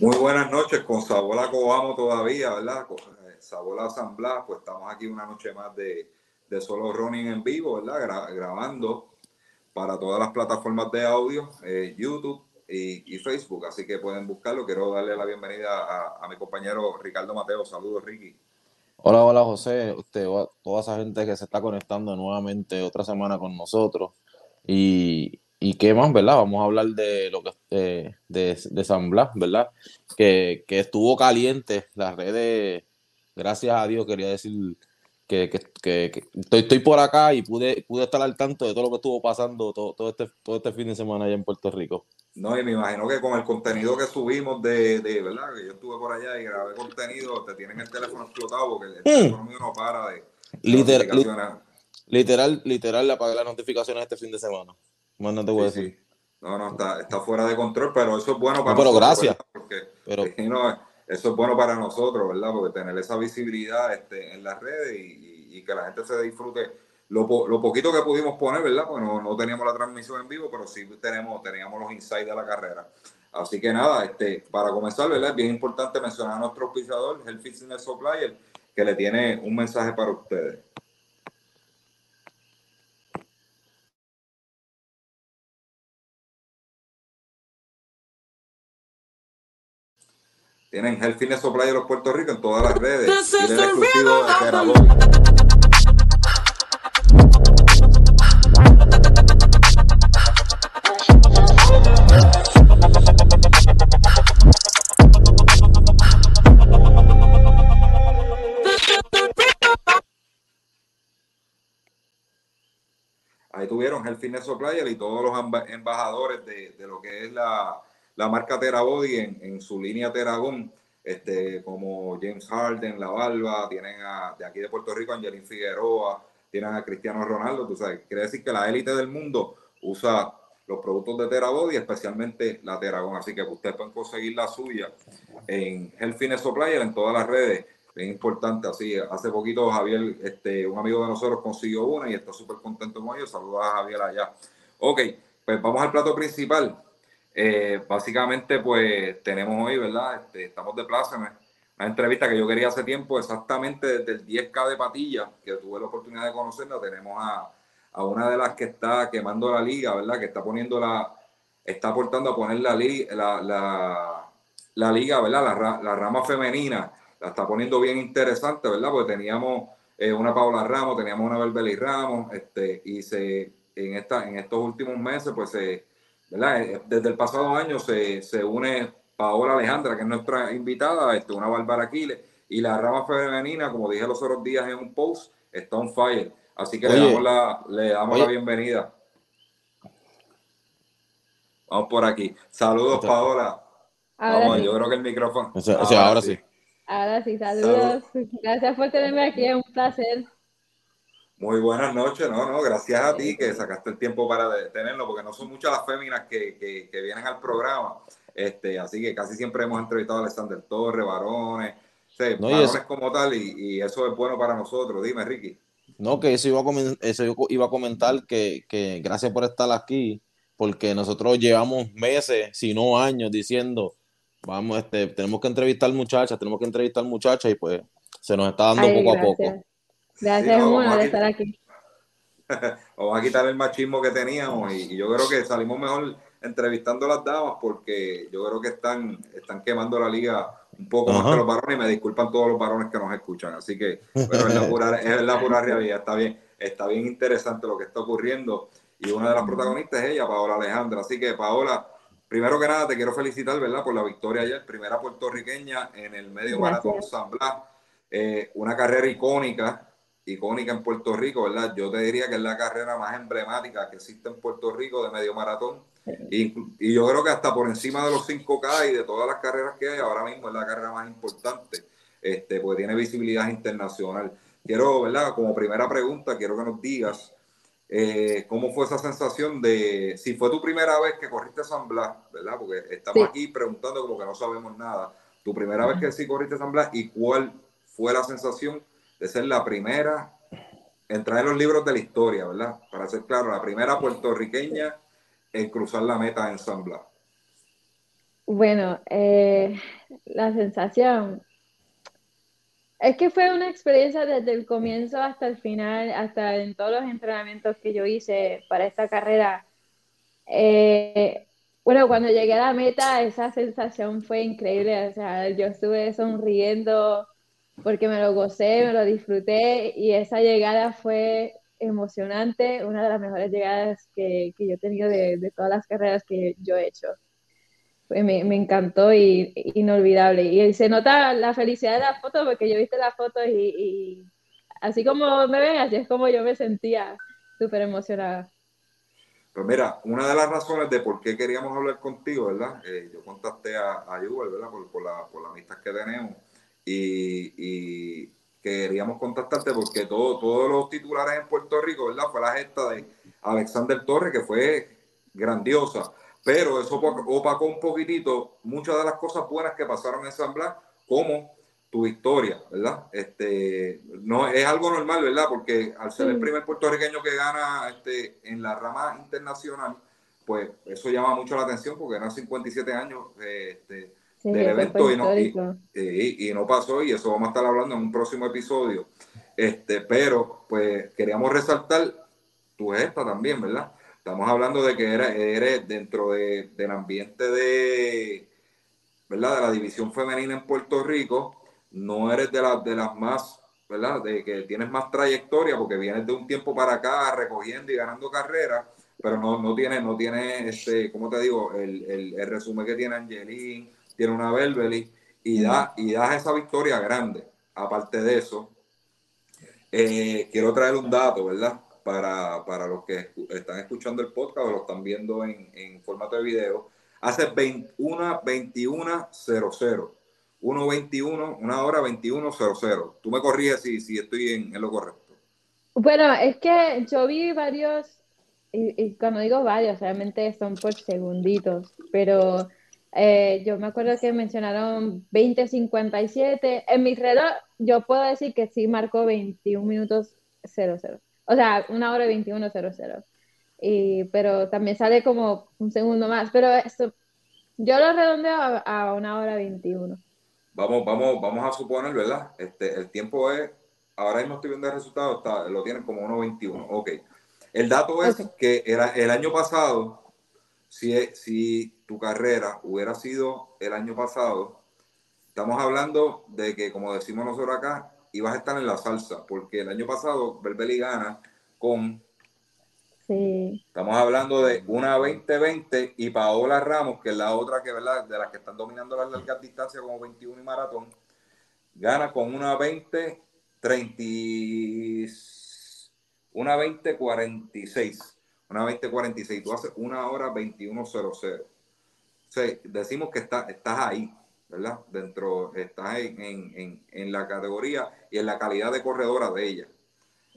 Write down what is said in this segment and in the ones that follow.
Muy buenas noches, con Sabola Cobamo todavía, ¿verdad? Con eh, Sabola San Blas, pues estamos aquí una noche más de, de Solo Running en vivo, ¿verdad? grabando para todas las plataformas de audio, eh, YouTube y, Facebook, así que pueden buscarlo. Quiero darle la bienvenida a, mi compañero Ricardo Mateo. Saludos, Ricky. Hola, hola, José. Usted, toda esa gente que se está conectando nuevamente otra semana con nosotros. Y, y qué más, ¿verdad? Vamos a hablar de lo que eh, de, de, San Blas, ¿verdad? Que, estuvo caliente las redes, gracias a Dios, quería decir que, estoy, estoy, por acá y pude, pude estar al tanto de todo lo que estuvo pasando todo, todo, este, todo este fin de semana allá en Puerto Rico. No, y me imagino que con el contenido que subimos de, de ¿verdad? Que yo estuve por allá y grabé contenido, te tienen el teléfono explotado porque el hmm. teléfono mío no para de... Literal, literal, literal, le apagué las notificaciones este fin de semana. Más no te voy a decir. No, no, está, está fuera de control, pero eso es bueno para nosotros. Pero gracias. Porque, pero... eso es bueno para nosotros, ¿verdad? Porque tener esa visibilidad este, en las redes y, y, que la gente se disfrute lo, lo, poquito que pudimos poner, ¿verdad? Pues no, no, teníamos la transmisión en vivo, pero sí tenemos, teníamos los insights de la carrera. Así que nada, este, para comenzar, ¿verdad? Es bien importante mencionar a nuestro pisador, el Fitness Supplier, que le tiene un mensaje para ustedes. Tienen Health Fitness Supply de los Puerto Rico en todas las redes. Y el exclusivo de Terabol. Ahí tuvieron Health Fitness Supplier y todos los embajadores de, de lo que es la, la marca Terabody en, en su línea Teragón, este, como James Harden, La Barba, tienen de aquí de Puerto Rico, Angelín Figueroa, tienen a Cristiano Ronaldo, tú sabes, quiere decir que la élite del mundo usa los productos de Terabody, especialmente la Teragón, así que ustedes pueden conseguir la suya en Health Fitness Supplier, en todas las redes, es importante, así, hace poquito Javier, este, un amigo de nosotros consiguió una y está súper contento con ello, saludos a Javier allá. Ok, pues vamos al plato principal, eh, básicamente, pues tenemos hoy, ¿verdad? Este, estamos de plaza, una entrevista que yo quería hace tiempo, exactamente desde el 10K de Patilla, que tuve la oportunidad de conocerla. Tenemos a, a una de las que está quemando la liga, ¿verdad? Que está poniendo la, está aportando a poner la, la, la, la liga, ¿verdad? La, la, rama femenina, la está poniendo bien interesante, ¿verdad? Porque teníamos eh, una Paula Ramos, teníamos una Berbeli Ramos, este, y se, en, esta, en estos últimos meses, pues se eh, desde el pasado año se, se une Paola Alejandra, que es nuestra invitada, este, una Bárbara Aquiles, y la rama femenina, como dije los otros días en un post, está on fire. Así que le damos, la, le damos la bienvenida. Vamos por aquí. Saludos, Paola. Vamos, yo creo que el micrófono. O sea, ahora, sí. Ahora sí, saludos. Gracias por tenerme aquí, es un placer. Muy buenas noches, no, no, gracias a ti que sacaste el tiempo para tenerlo, porque no son muchas las féminas que, que, vienen al programa, este, así que casi siempre hemos entrevistado a Alexander Torres, varones, varones como tal, y, eso es bueno para nosotros. Dime, Ricky. No, que eso iba a, eso iba a comentar, que, que gracias por estar aquí, porque nosotros llevamos meses, si no años, diciendo, vamos, este, tenemos que entrevistar muchachas, tenemos que entrevistar muchachas, y pues se nos está dando poco a poco. Gracias, sí, de estar aquí. vamos a quitar el machismo que teníamos y, yo creo que salimos mejor entrevistando a las damas porque yo creo que están, están quemando la liga un poco más que los varones y me disculpan todos los varones que nos escuchan. Así que, pero es la pura, es la pura realidad, está bien, está bien interesante lo que está ocurriendo y una de las protagonistas es ella, Paola Alejandra. Así que, Paola, primero que nada te quiero felicitar, ¿verdad? Por la victoria ayer, primera puertorriqueña en el medio maratón San Blas, eh, una carrera icónica icónica en Puerto Rico, ¿verdad? Yo te diría que es la carrera más emblemática que existe en Puerto Rico de medio maratón. Y, y, yo creo que hasta por encima de los 5K y de todas las carreras que hay, ahora mismo es la carrera más importante, este, porque tiene visibilidad internacional. Quiero, ¿verdad? Como primera pregunta, quiero que nos digas eh, cómo fue esa sensación de, si fue tu primera vez que corriste San Blas, ¿verdad? Porque estamos aquí preguntando como que no sabemos nada. Tu primera vez que sí corriste San Blas y cuál fue la sensación de ser la primera en los libros de la historia, ¿verdad? Para ser claro, la primera puertorriqueña en cruzar la meta en San Blas. Bueno, eh, la sensación es que fue una experiencia desde el comienzo hasta el final, hasta en todos los entrenamientos que yo hice para esta carrera. Eh, bueno, cuando llegué a la meta, esa sensación fue increíble. O sea, yo estuve sonriendo porque me lo gocé, me lo disfruté y esa llegada fue emocionante, una de las mejores llegadas que, que yo he tenido de, de, todas las carreras que yo he hecho. Me, me, encantó y inolvidable. Y se nota la felicidad de la foto porque yo viste la foto y, y así como me ven, así es como yo me sentía súper emocionada. Pues mira, una de las razones de por qué queríamos hablar contigo, ¿verdad? Eh, yo contacté a, a Yuval, ¿verdad? Por, por, la, por la amistad que tenemos y, y, queríamos contactarte porque todo, todos los titulares en Puerto Rico, ¿verdad? Fue la gesta de Alexander Torres, que fue grandiosa, pero eso opacó un poquitito muchas de las cosas buenas que pasaron en San Blas, como tu victoria, ¿verdad? Este, no, es algo normal, ¿verdad? Porque al ser el primer puertorriqueño que gana este, en la rama internacional, pues eso llama mucho la atención porque eran 57 años este, sí, del evento y no, y, y no, pasó y eso vamos a estar hablando en un próximo episodio. Este, pero pues queríamos resaltar tu gesta también, ¿verdad? Estamos hablando de que eres, eres dentro de, del ambiente de, ¿verdad? de la división femenina en Puerto Rico, no eres de, las de las más, ¿verdad? De que tienes más trayectoria porque vienes de un tiempo para acá recogiendo y ganando carreras, pero no, no tienes, no tiene este, ¿cómo te digo? El, el, el resumen que tiene Angelín, tiene una Belbeli y da, y da esa victoria grande. Aparte de eso, eh, quiero traer un dato, ¿verdad? Para, para, los que están escuchando el podcast o lo están viendo en, en formato de video. Hace 21, 21, 00. 1.21, una hora 21.00. Tú me corriges si, si estoy en, en, lo correcto. Bueno, es que yo vi varios, y, y cuando digo varios, realmente son por segunditos, pero eh, yo me acuerdo que mencionaron 20.57. En mi reloj, yo puedo decir que sí marcó 21 minutos 00. O sea, una hora y 21.00. Y, pero también sale como un segundo más. Pero eso, yo lo redondeo a, a, una hora 21. Vamos, vamos, vamos a suponer, ¿verdad? Este, el tiempo es, ahora mismo estoy viendo el resultado, está, lo tienen como 1.21. Ok. El dato es okay. que era el año pasado, si, si tu carrera hubiera sido el año pasado, estamos hablando de que, como decimos nosotros acá, ibas a estar en la salsa, porque el año pasado Berbeli gana con... Sí. Estamos hablando de una 2020 y Paola Ramos, que es la otra que, ¿verdad? De las que están dominando las largas distancias como 21 y maratón, gana con una 20 30, una 20 46 una 20.46, tú haces una hora 21.00. O sea, decimos que está, estás ahí, ¿verdad? Dentro, estás en, en, en, la categoría y en la calidad de corredora de ella.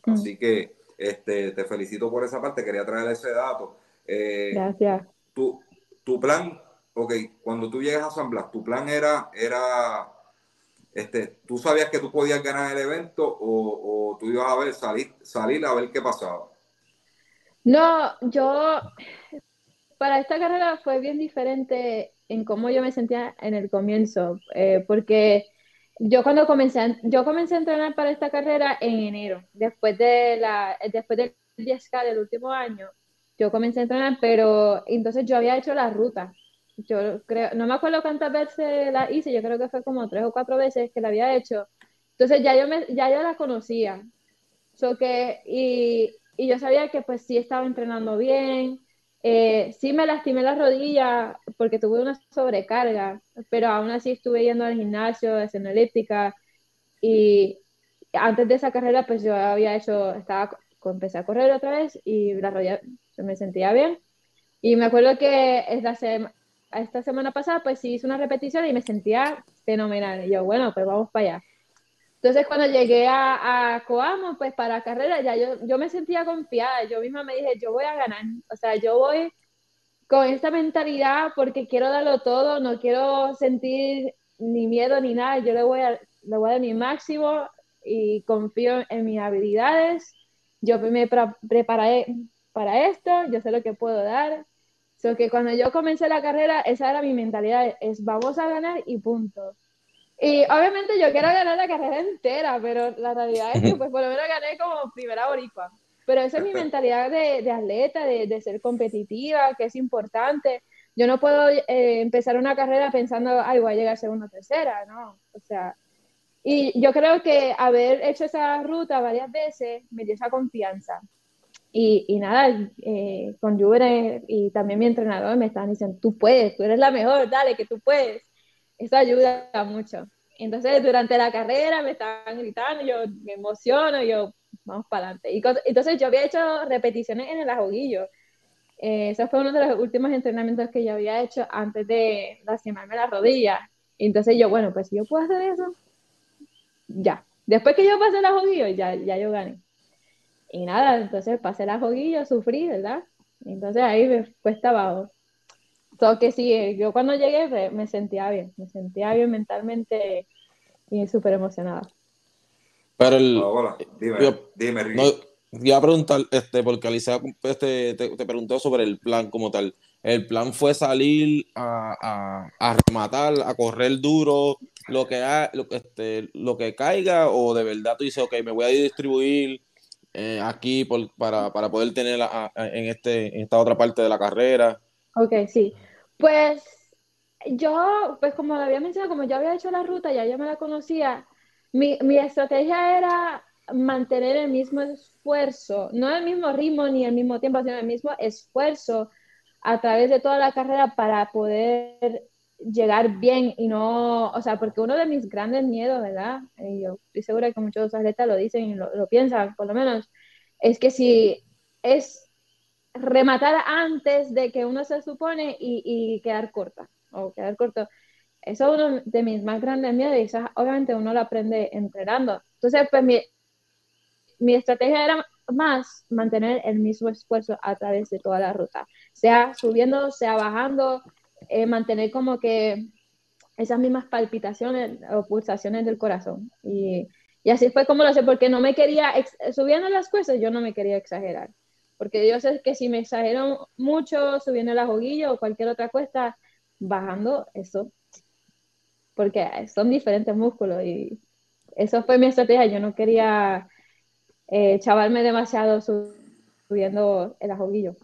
Mm. Así que este, te felicito por esa parte, quería traer ese dato. Eh, Gracias. Tu, tu plan, ok, cuando tú llegas a San Blas, tu plan era, era este, ¿tú sabías que tú podías ganar el evento o, o tú ibas a ver, salir, salir a ver qué pasaba? No, yo para esta carrera fue bien diferente en cómo yo me sentía en el comienzo, eh, porque yo cuando comencé, yo comencé a entrenar para esta carrera en enero, después de la, después del 10K del último año, yo comencé a entrenar, pero entonces yo había hecho la ruta. Yo creo, no me acuerdo cuántas veces la hice, yo creo que fue como tres o cuatro veces que la había hecho. Entonces ya yo me, ya yo la conocía. So que, y y yo sabía que pues sí estaba entrenando bien, eh, sí me lastimé la rodilla porque tuve una sobrecarga, pero aún así estuve yendo al gimnasio, haciendo elíptica y, antes de esa carrera, pues yo había hecho, estaba, empecé a correr otra vez y la rodilla me sentía bien. Y me acuerdo que esta, esta semana pasada, pues sí hice una repetición y me sentía fenomenal. Y yo, bueno, pues vamos para allá. Entonces, cuando llegué a, Coamo, pues para carrera, ya yo, yo me sentía confiada. Yo misma me dije, yo voy a ganar. O sea, yo voy con esta mentalidad porque quiero darlo todo, no quiero sentir ni miedo ni nada. Yo le voy a, le voy a dar mi máximo y confío en mis habilidades. Yo me preparé para esto, yo sé lo que puedo dar. So que cuando yo comencé la carrera, esa era mi mentalidad, es vamos a ganar y punto. Y obviamente yo quiero ganar la carrera entera, pero la realidad es que pues por lo menos gané como primera boricua. Pero esa es mi mentalidad de, de atleta, de, de, ser competitiva, que es importante. Yo no puedo eh, empezar una carrera pensando, ay, voy a llegar a segunda o tercera, ¿no? O sea, y yo creo que haber hecho esa ruta varias veces me dio esa confianza. Y, y nada, eh, con Juve y también mi entrenador me estaban diciendo, tú puedes, tú eres la mejor, dale, que tú puedes. Eso ayuda mucho. Entonces, durante la carrera me estaban gritando, yo me emociono, yo, vamos para adelante. Y entonces, yo había hecho repeticiones en el ajoguillo. Eh, ese fue uno de los últimos entrenamientos que yo había hecho antes de lastimarme la rodilla. Entonces, yo, bueno, pues si yo puedo hacer eso, ya. Después que yo pasé la joguillo, ya, ya yo gané. Y nada, entonces pasé la joguillo, sufrí, ¿verdad? Entonces ahí me cuesta abajo. Todo que sí, yo cuando llegué me sentía bien, me sentía bien mentalmente y súper emocionada. Pero el... dime, dime, Ricky. No, a preguntar, este, porque Alicia este, te, te, preguntó sobre el plan como tal. El plan fue salir a, a, a rematar, a correr duro, lo que, lo, este, lo que caiga o de verdad tú dices, ok, me voy a distribuir eh, aquí por, para, para, poder tener en, este, en esta otra parte de la carrera? Ok, sí. Pues yo, pues como lo había mencionado, como yo había hecho la ruta, ya yo me la conocía, mi, mi estrategia era mantener el mismo esfuerzo, no el mismo ritmo ni el mismo tiempo, sino el mismo esfuerzo a través de toda la carrera para poder llegar bien y no, o sea, porque uno de mis grandes miedos, ¿verdad? Y yo estoy segura que muchos atletas lo dicen y lo, piensan, por lo menos, es que si es rematar antes de que uno se supone y, y quedar corta o quedar corto. Eso es uno de mis más grandes miedos y eso obviamente uno lo aprende entrenando. Entonces, pues mi, mi estrategia era más mantener el mismo esfuerzo a través de toda la ruta, sea subiendo, sea bajando, eh, mantener como que esas mismas palpitaciones o pulsaciones del corazón. Y, y así fue como lo sé, porque no me quería, subiendo las cosas, yo no me quería exagerar. Porque yo sé que si me exagero mucho subiendo la joguilla o cualquier otra cuesta, bajando, eso, porque son diferentes músculos y eso fue mi estrategia. Yo no quería eh, chavarme demasiado subiendo el ajoguillo.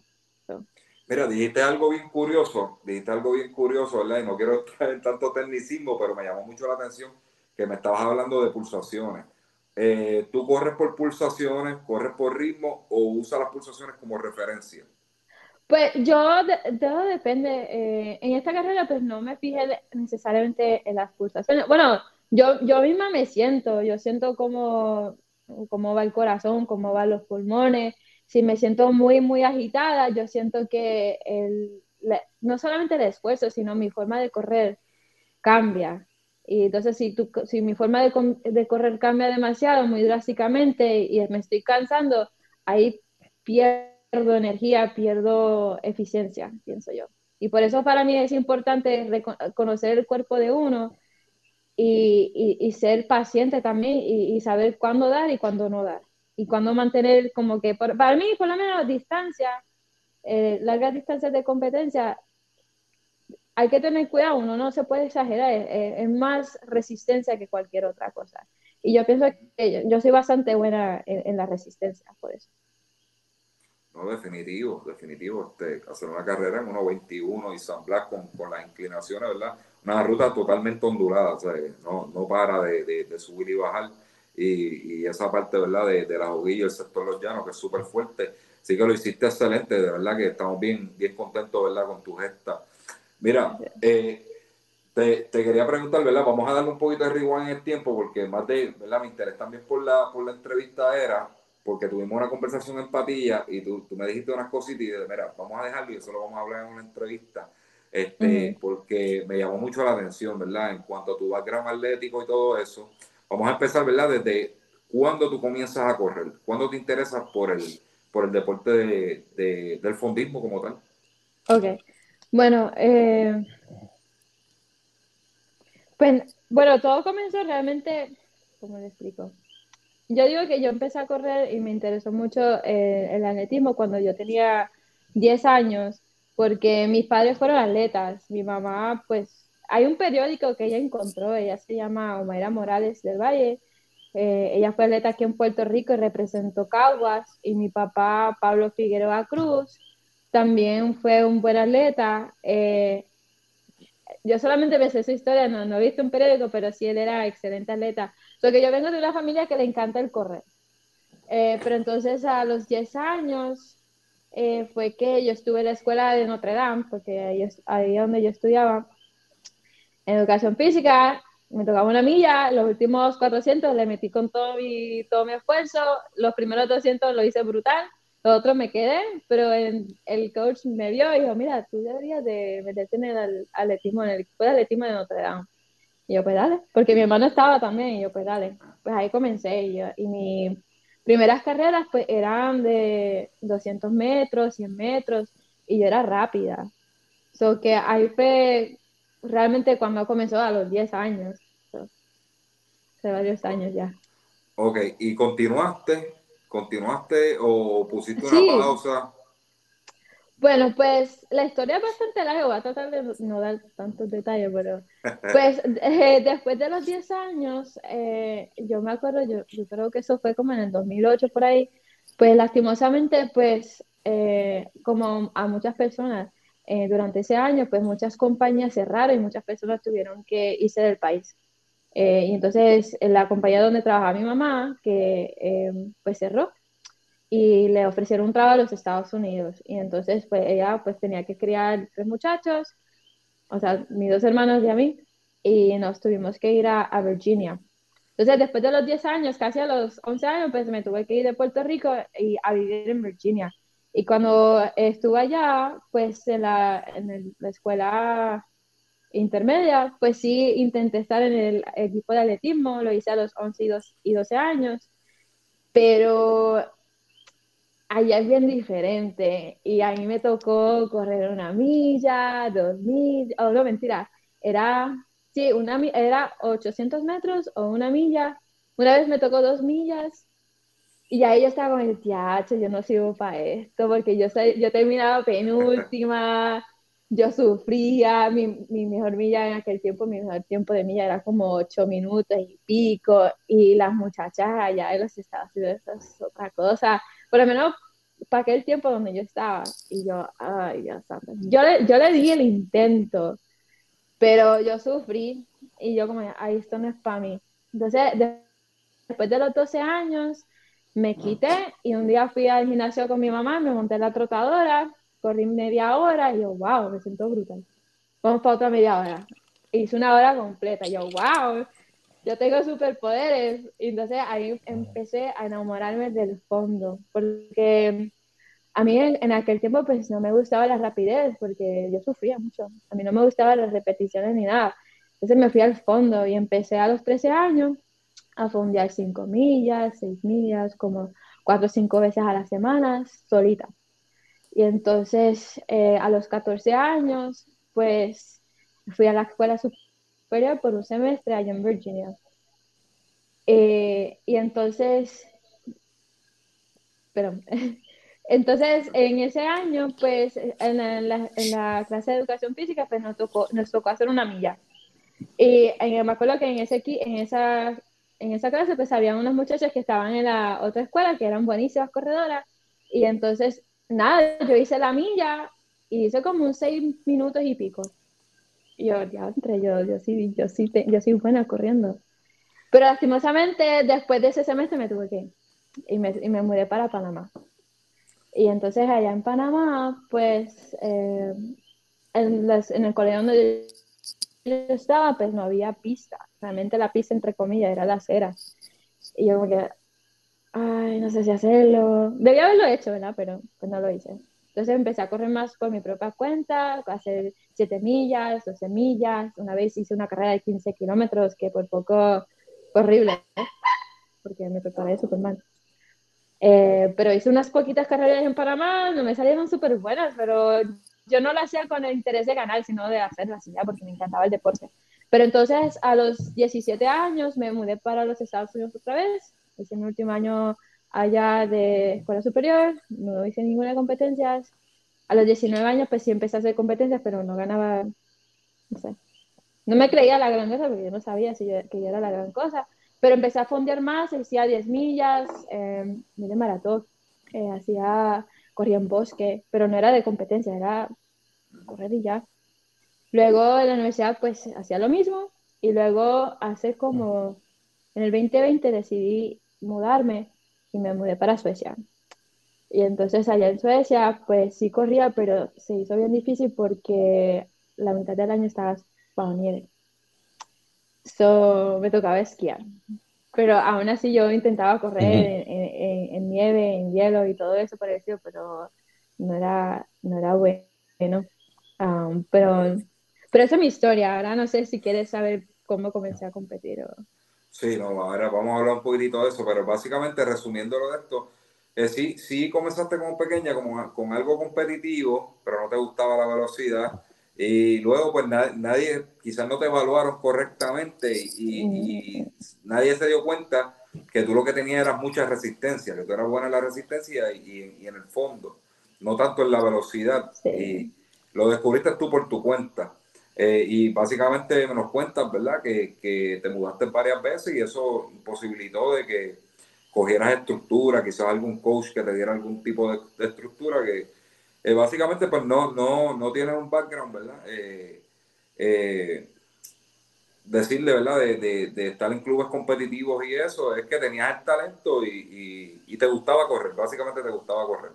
Mira, dijiste algo bien curioso, dijiste algo bien curioso, ¿verdad? Y no quiero entrar en tanto tecnicismo, pero me llamó mucho la atención que me estabas hablando de pulsaciones. Eh, ¿Tú corres por pulsaciones, corres por ritmo o usas las pulsaciones como referencia? Pues yo, todo depende. Eh, en esta carrera, pues no me fijé necesariamente en las pulsaciones. Bueno, yo, yo misma me siento, yo siento cómo, cómo va el corazón, cómo van los pulmones si me siento muy, muy agitada, yo siento que el, no solamente el esfuerzo, sino mi forma de correr cambia. Y entonces, si, tu, si mi forma de, de, correr cambia demasiado, muy drásticamente, y me estoy cansando, ahí pierdo energía, pierdo eficiencia, pienso yo. Y por eso para mí es importante conocer el cuerpo de uno y, y, y ser paciente también y, y, saber cuándo dar y cuándo no dar y cuando mantener como que, para mí, por lo menos, distancia, eh, largas distancias de competencia, hay que tener cuidado, uno no se puede exagerar, es, más resistencia que cualquier otra cosa. Y yo pienso que yo, soy bastante buena en, la resistencia, por eso. No, definitivo, definitivo. Este, hacer una carrera en 1.21 y San Blas con, con, las inclinaciones, ¿verdad? Una ruta totalmente ondulada, o sea, no, no para de, de subir y bajar y, esa parte, ¿verdad? De, de la juguilla, el sector de los llanos, que es súper fuerte. Sí que lo hiciste excelente, de verdad que estamos bien, bien contentos, ¿verdad? Con tu gesta. Mira, eh, Te, quería preguntar, ¿verdad? Vamos a darle un poquito de rewind en el tiempo porque más de, ¿verdad? Mi interés también por la, por la entrevista era porque tuvimos una conversación en Patilla y tú, tú me dijiste unas cositas y dije, mira, vamos a dejarlo y eso lo vamos a hablar en una entrevista. Este, porque me llamó mucho la atención, ¿verdad? En cuanto a tu background atlético y todo eso. Vamos a empezar, ¿verdad? Desde cuándo tú comienzas a correr, cuándo te interesas por el, por el deporte de, del fondismo como tal. Ok, bueno, eh, pues, bueno, todo comenzó realmente, ¿cómo le explico? Yo digo que yo empecé a correr y me interesó mucho eh, el atletismo cuando yo tenía 10 años, porque mis padres fueron atletas. Mi mamá, pues, hay un periódico que ella encontró, ella se llama Omaira Morales del Valle. Eh, ella fue atleta aquí en Puerto Rico y representó Caguas. Y mi papá, Pablo Figueroa Cruz, también fue un buen atleta. Eh, yo solamente me sé su historia, no, he visto un periódico, pero sí él era excelente atleta. Porque yo vengo de una familia que le encanta el correr. Eh, pero entonces a los 10 años eh, fue que yo estuve en la escuela de Notre Dame, porque ahí ahí donde yo estudiaba, en educación física, me tocaba una milla, los últimos 400 le metí con todo mi, todo mi esfuerzo, los primeros 200 lo hice brutal, los otros me quedé, pero el coach me vio y dijo, mira, tú deberías de meterte en el atletismo, en el equipo de atletismo de Notre Dame. Y yo, pues dale, porque mi hermano estaba también, y yo, pues dale. Pues ahí comencé, y, yo, y mis primeras carreras, pues eran de 200 metros, 100 metros, y yo era rápida. So que ahí fue realmente cuando comenzó a los 10 años. hace varios años ya. Ok, ¿y continuaste ¿Continuaste o pusiste una pausa? Bueno, pues la historia es bastante larga, voy a tratar de no dar tantos detalles, pero pues eh, después de los 10 años, eh, yo me acuerdo, yo, yo, creo que eso fue como en el 2008 por ahí, pues lastimosamente, pues eh, como a muchas personas durante ese año, pues muchas compañías cerraron y muchas personas tuvieron que irse del país. Eh, y entonces la compañía donde trabajaba mi mamá, que eh, pues cerró y le ofrecieron un trabajo a los Estados Unidos. Y entonces pues ella pues tenía que criar tres muchachos, o sea, mis dos hermanos y a mí, y nos tuvimos que ir a, a Virginia. Entonces después de los 10 años, casi a los 11 años, pues me tuve que ir de Puerto Rico y a vivir en Virginia. Y cuando estuve allá, pues en la, en la escuela intermedia, pues sí intenté estar en el equipo de atletismo, lo hice a los 11 y 12 años, pero allá es bien diferente y a mí me tocó correr una milla, dos millas, oh no, mentira, era, sí, una, era 800 metros o una milla, una vez me tocó dos millas y ahí yo estaba con el tiacho, yo no sirvo para esto porque yo, yo terminaba penúltima yo sufría, mi, mi, mejor milla en aquel tiempo, mi mejor tiempo de milla era como ocho minutos y pico, y las muchachas allá en los Estados Unidos, es otra cosa, por lo menos para aquel tiempo donde yo estaba, y yo, ay Dios santo, yo le, yo le di el intento, pero yo sufrí, y yo como, ay, esto no es para mí. Entonces, después de los 12 años, me quité, y un día fui al gimnasio con mi mamá, me monté la trotadora, corrí media hora y yo, wow, me siento brutal. Vamos para otra media hora. Hice una hora completa. Y yo, wow, yo tengo superpoderes. Y entonces ahí empecé a enamorarme del fondo. Porque a mí en, aquel tiempo pues no me gustaba la rapidez porque yo sufría mucho. A mí no me gustaban las repeticiones ni nada. Entonces me fui al fondo y empecé a los 13 años a fondear 5 millas, 6 millas, como 4 o 5 veces a la semana, solita. Y entonces eh, a los 14 años, pues fui a la escuela superior por un semestre allá en Virginia. Eh, y entonces, pero, entonces en ese año, pues en la, en la, clase de educación física, pues nos tocó, nos tocó hacer una milla. Y me acuerdo que en, ese, en, esa, en esa clase, pues había unas muchachas que estaban en la otra escuela, que eran buenísimas corredoras, y entonces nada, yo hice la milla y hice como un seis minutos y pico. Yo, ya entre yo, yo sí, yo sí, yo soy buena corriendo. Pero lastimosamente, después de ese semestre me tuve que ir y me, y me mudé para Panamá. Y entonces allá en Panamá, pues, eh, en, en, el colegio donde estaba, pues no había pista. Realmente la pista, entre comillas, era la acera. Y yo como que, ay, no sé si hacerlo. Debía haberlo hecho, ¿verdad? Pero pues no lo hice. Entonces empecé a correr más por mi propia cuenta, a hacer 7 millas, 12 millas. Una vez hice una carrera de 15 kilómetros que por poco horrible, ¿eh? porque me preparé súper mal. Eh, pero hice unas poquitas carreras en Panamá, no me salieron súper buenas, pero yo no lo hacía con el interés de ganar, sino de hacerlas ya, porque me encantaba el deporte. Pero entonces a los 17 años me mudé para los Estados Unidos otra vez, hice mi último año allá de escuela superior, no hice ninguna competencia. A los 19 años pues sí empecé a hacer competencias, pero no ganaba, no sé, no me creía la gran cosa porque yo no sabía si que yo era la gran cosa. Pero empecé a fondear más, hacía 10 millas, eh, de maratón, eh, hacía, corría en bosque, pero no era de competencia, era correr y ya. Luego en la universidad pues hacía lo mismo y luego hace como, en el 2020 decidí mudarme y me mudé para Suecia. Y entonces allá en Suecia pues sí corría, pero se hizo bien difícil porque la mitad del año estaba bajo nieve. So, me tocaba esquiar. Pero aún así yo intentaba correr en, nieve, en hielo y todo eso parecido, pero no era, no era bueno. Um, pero, pero esa es mi historia. Ahora no sé si quieres saber cómo comencé a competir. O... Sí, no, ahora vamos a hablar un poquitito de eso, pero básicamente resumiéndolo de esto, eh, sí, sí comenzaste como pequeña, como con algo competitivo, pero no te gustaba la velocidad y luego, pues nadie, quizás no te evaluaron correctamente y, nadie se dio cuenta que tú lo que tenías era mucha resistencia, que tú eras buena en la resistencia y, en el fondo, no tanto en la velocidad. Y lo descubriste tú por tu cuenta. Eh, y básicamente nos cuentas, ¿verdad? Que, que, te mudaste varias veces y eso imposibilitó de que cogieras estructura, quizás algún coach que te diera algún tipo de, de estructura que eh, básicamente pues no, no, no tienes un background, ¿verdad? Eh, eh, decirle, ¿verdad? De, de, estar en clubes competitivos y eso, es que tenías el talento y, y, te gustaba correr, básicamente te gustaba correr.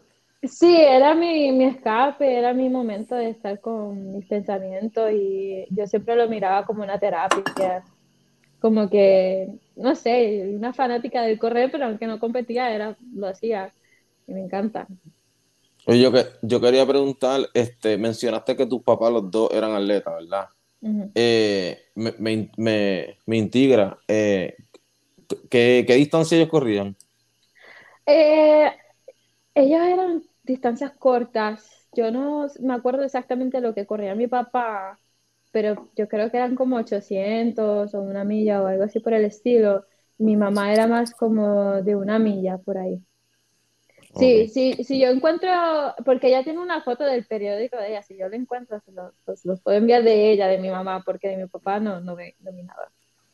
Sí, era mi, mi, escape, era mi momento de estar con mis pensamientos y yo siempre lo miraba como una terapia, como que, no sé, una fanática del correr, pero aunque no competía, era, lo hacía y me encanta. Oye, yo, que, yo quería preguntar, este, mencionaste que tus papás los dos eran atletas, ¿verdad? Eh, me, me, me, me, integra, eh, ¿qué, ¿qué, distancia ellos corrían? Eh, ellos eran distancias cortas. Yo no me acuerdo exactamente lo que corría mi papá, pero yo creo que eran como 800 o una milla o algo así por el estilo. Mi mamá era más como de una milla por ahí. Sí, sí, si yo encuentro, porque ella tiene una foto del periódico de ella, si yo la encuentro, se los, los, puedo enviar de ella, de mi mamá, porque de mi papá no, no, ve, no nada.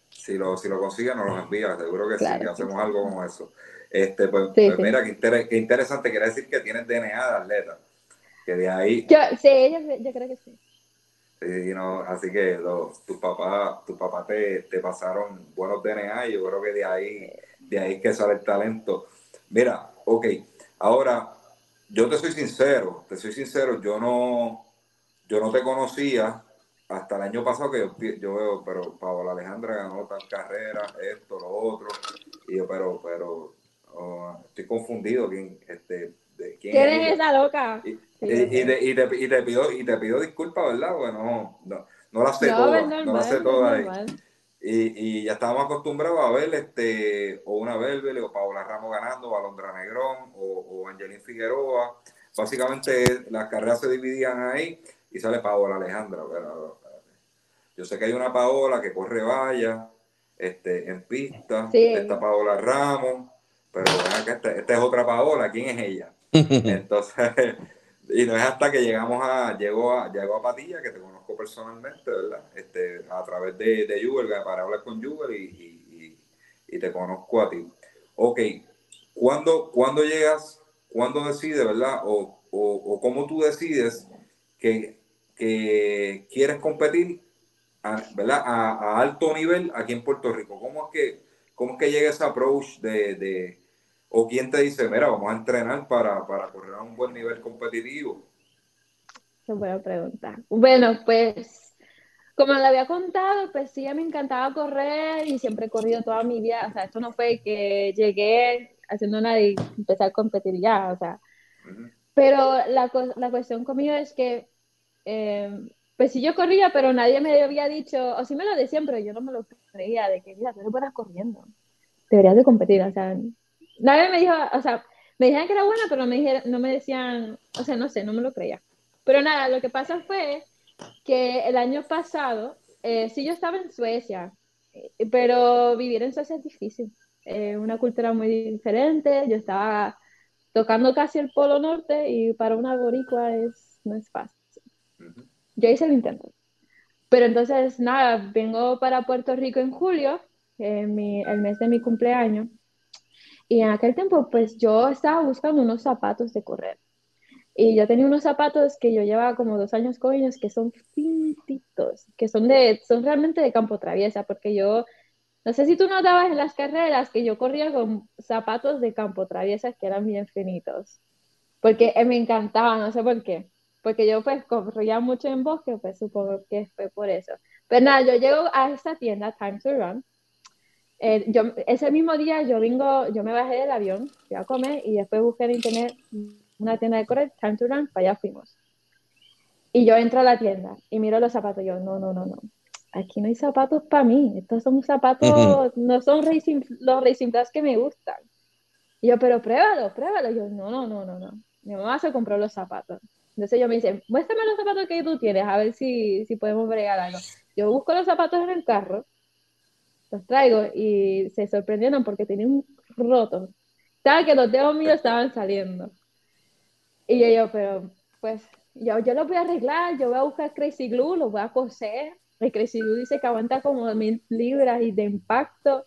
Si lo, si lo consigue, nos los envía, seguro que sí, que hacemos algo como eso. Este, pues, pues mira, qué, interesante, quiere decir que tienes DNA de atleta, que de ahí... Yo, sí, ella, yo creo que sí. Sí, no, así que tus papás tu papá te, te pasaron buenos DNA y yo creo que de ahí, de ahí que sale el talento. Mira, ok, Ahora, yo te soy sincero, te soy sincero, yo no, yo no te conocía hasta el año pasado que yo, veo, pero Paola Alejandra ganó tal carrera, esto, lo otro, y yo, pero, pero, oh, estoy confundido, ¿quién, este, de, quién, es esa loca? Y, y, te, y, te, pido, y te pido disculpas, ¿verdad? Bueno, no, no la sé toda, no la sé toda ahí. Y, ya estábamos acostumbrados a ver este, o una Belbele o Paola Ramos ganando, o Alondra Negrón, o, o Angelín Figueroa. Básicamente las carreras se dividían ahí y sale Paola Alejandra. Yo sé que hay una Paola que corre valla este, en pista, esta Paola Ramos, pero esta, esta es otra Paola, ¿quién es ella? Entonces, y no es hasta que llegamos a, llegó a, llegó a Patilla, que te conozco personalmente, ¿verdad? Este, a través de, de para hablar con Jubel y, y, te conozco a ti. Ok, ¿cuándo, cuando llegas, cuándo decides, verdad? O, o, o cómo tú decides que, que quieres competir, a, ¿verdad? A, a, alto nivel aquí en Puerto Rico. ¿Cómo es que, cómo es que llega ese approach de, de ¿O quién te dice, mira, vamos a entrenar para, correr a un buen nivel competitivo? Qué buena pregunta. Bueno, pues como le había contado, pues sí, me encantaba correr y siempre he corrido toda mi vida. O sea, esto no fue que llegué haciendo nada y empecé a competir ya, o sea. Pero la, la cuestión conmigo es que, eh, pues sí, yo corría, pero nadie me había dicho, o sí me lo decían, pero yo no me lo creía, de que, mira, tú no buenas corriendo, deberías de competir, o sea, nadie me dijo, o sea, me dijeron que era buena, pero no me, no me decían, o sea, no sé, no me lo creía. Pero nada, lo que pasa fue que el año pasado, eh, sí yo estaba en Suecia, eh, pero vivir en Suecia es difícil. Es una cultura muy diferente. Yo estaba tocando casi el Polo Norte y para una boricua es, no es fácil. Yo hice el intento. Pero entonces, nada, vengo para Puerto Rico en julio, el mes de mi cumpleaños. Y en aquel tiempo, pues yo estaba buscando unos zapatos de correr. Y yo tenía unos zapatos que yo llevaba como dos años con ellos que son fintitos, que son, de, son realmente de campo traviesa, porque yo, no sé si tú notabas en las carreras que yo corría con zapatos de campo traviesa que eran bien finitos, porque me encantaba, no sé por qué, porque yo pues corría mucho en bosque, pues supongo que fue por eso. Pero nada, yo llego a esta tienda, Time to Run, eh, yo, ese mismo día yo vengo, yo me bajé del avión, fui a comer y después busqué en internet una tienda de correr, Time to Run, para allá fuimos. Y yo entro a la tienda y miro los zapatos. Yo, no, no, no, no. Aquí no hay zapatos para mí. Estos son zapatos, no son racing, los Racing Plus que me gustan. Y yo, pero pruébalo, pruébalo. Y yo, no, no, no, no, no. Mi mamá se compró los zapatos. Entonces yo me dice, muéstrame los zapatos que tú tienes, a ver si, si podemos bregar algo. Yo busco los zapatos en el carro, los traigo y se sorprendieron porque tenían rotos. Estaba que los dedos míos estaban saliendo. Y yo, yo, pero pues yo, yo lo voy a arreglar, yo voy a buscar Crazy Glue, lo voy a coser. El Crazy Glue dice que aguanta como mil libras y de impacto.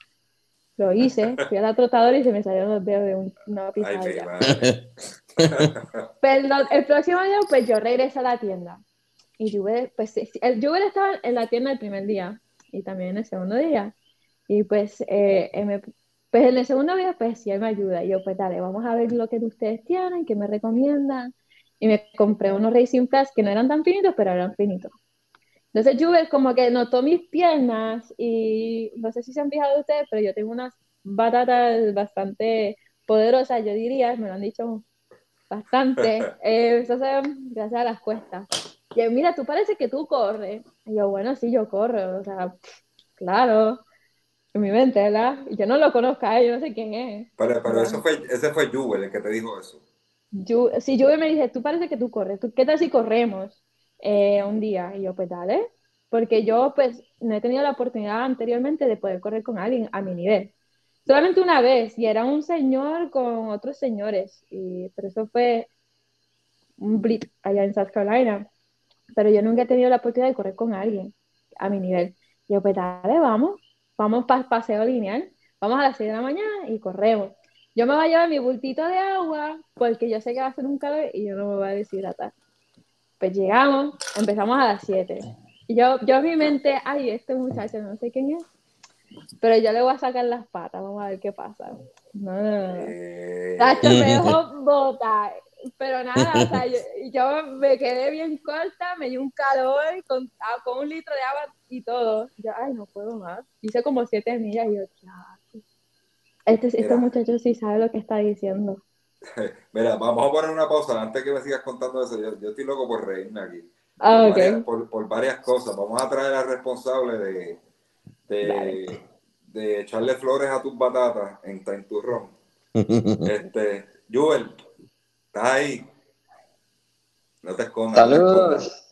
Lo hice, fui a la trotadora y se me salieron los dedos de una pizarra. Pero el próximo día, pues yo regresé a la tienda. Y Juve, pues el Juve estaba en la tienda el primer día y también el segundo día. Y pues eh, me, pues en el segundo video, pues sí, él me ayuda. Y yo, pues dale, vamos a ver lo que ustedes tienen, qué me recomiendan. Y me compré unos Racing Plus que no eran tan finitos, pero eran finitos. Entonces Juve como que notó mis piernas y no sé si se han fijado ustedes, pero yo tengo unas batatas bastante poderosas, yo diría, me lo han dicho bastante. Eh, eso se gracias a las cuestas. Y yo, mira, tú parece que tú corres. Y yo, bueno, sí, yo corro, o sea, claro en mi mente, ¿verdad? Yo no lo conozco a él, yo no sé quién es. Pero, pero eso fue, ese fue Jubel el que te dijo eso. sí, Jubel me dice, tú parece que tú corres, ¿qué tal si corremos eh, un día? Y yo, pues dale, porque yo pues no he tenido la oportunidad anteriormente de poder correr con alguien a mi nivel. Solamente una vez, y era un señor con otros señores, y, pero eso fue un blitz allá en South Carolina. Pero yo nunca he tenido la oportunidad de correr con alguien a mi nivel. Y yo, pues dale, vamos vamos para paseo lineal, vamos a las 6 de la mañana y corremos. Yo me voy a llevar mi bultito de agua porque yo sé que va a ser un calor y yo no me voy a deshidratar. Pues llegamos, empezamos a las 7. Y yo, yo en mi mente, ay, este muchacho no sé quién es, pero yo le voy a sacar las patas, vamos a ver qué pasa. No, no, no. Eh. me dejó botar pero nada, o sea, yo, me quedé bien corta, me dio un calor con, ah, con un litro de agua y todo. Yo, ay, no puedo más. Hice como siete millas y yo, este, este muchacho sí sabe lo que está diciendo. Mira, vamos a poner una pausa antes que me sigas contando eso. Yo, estoy loco por reírme aquí. Ah, por, varias, por, varias cosas. Vamos a traer al responsable de, de, de, echarle flores a tus batatas en Tainturrón. este, Joel, ¿Estás ahí? No te escondas. Saludos.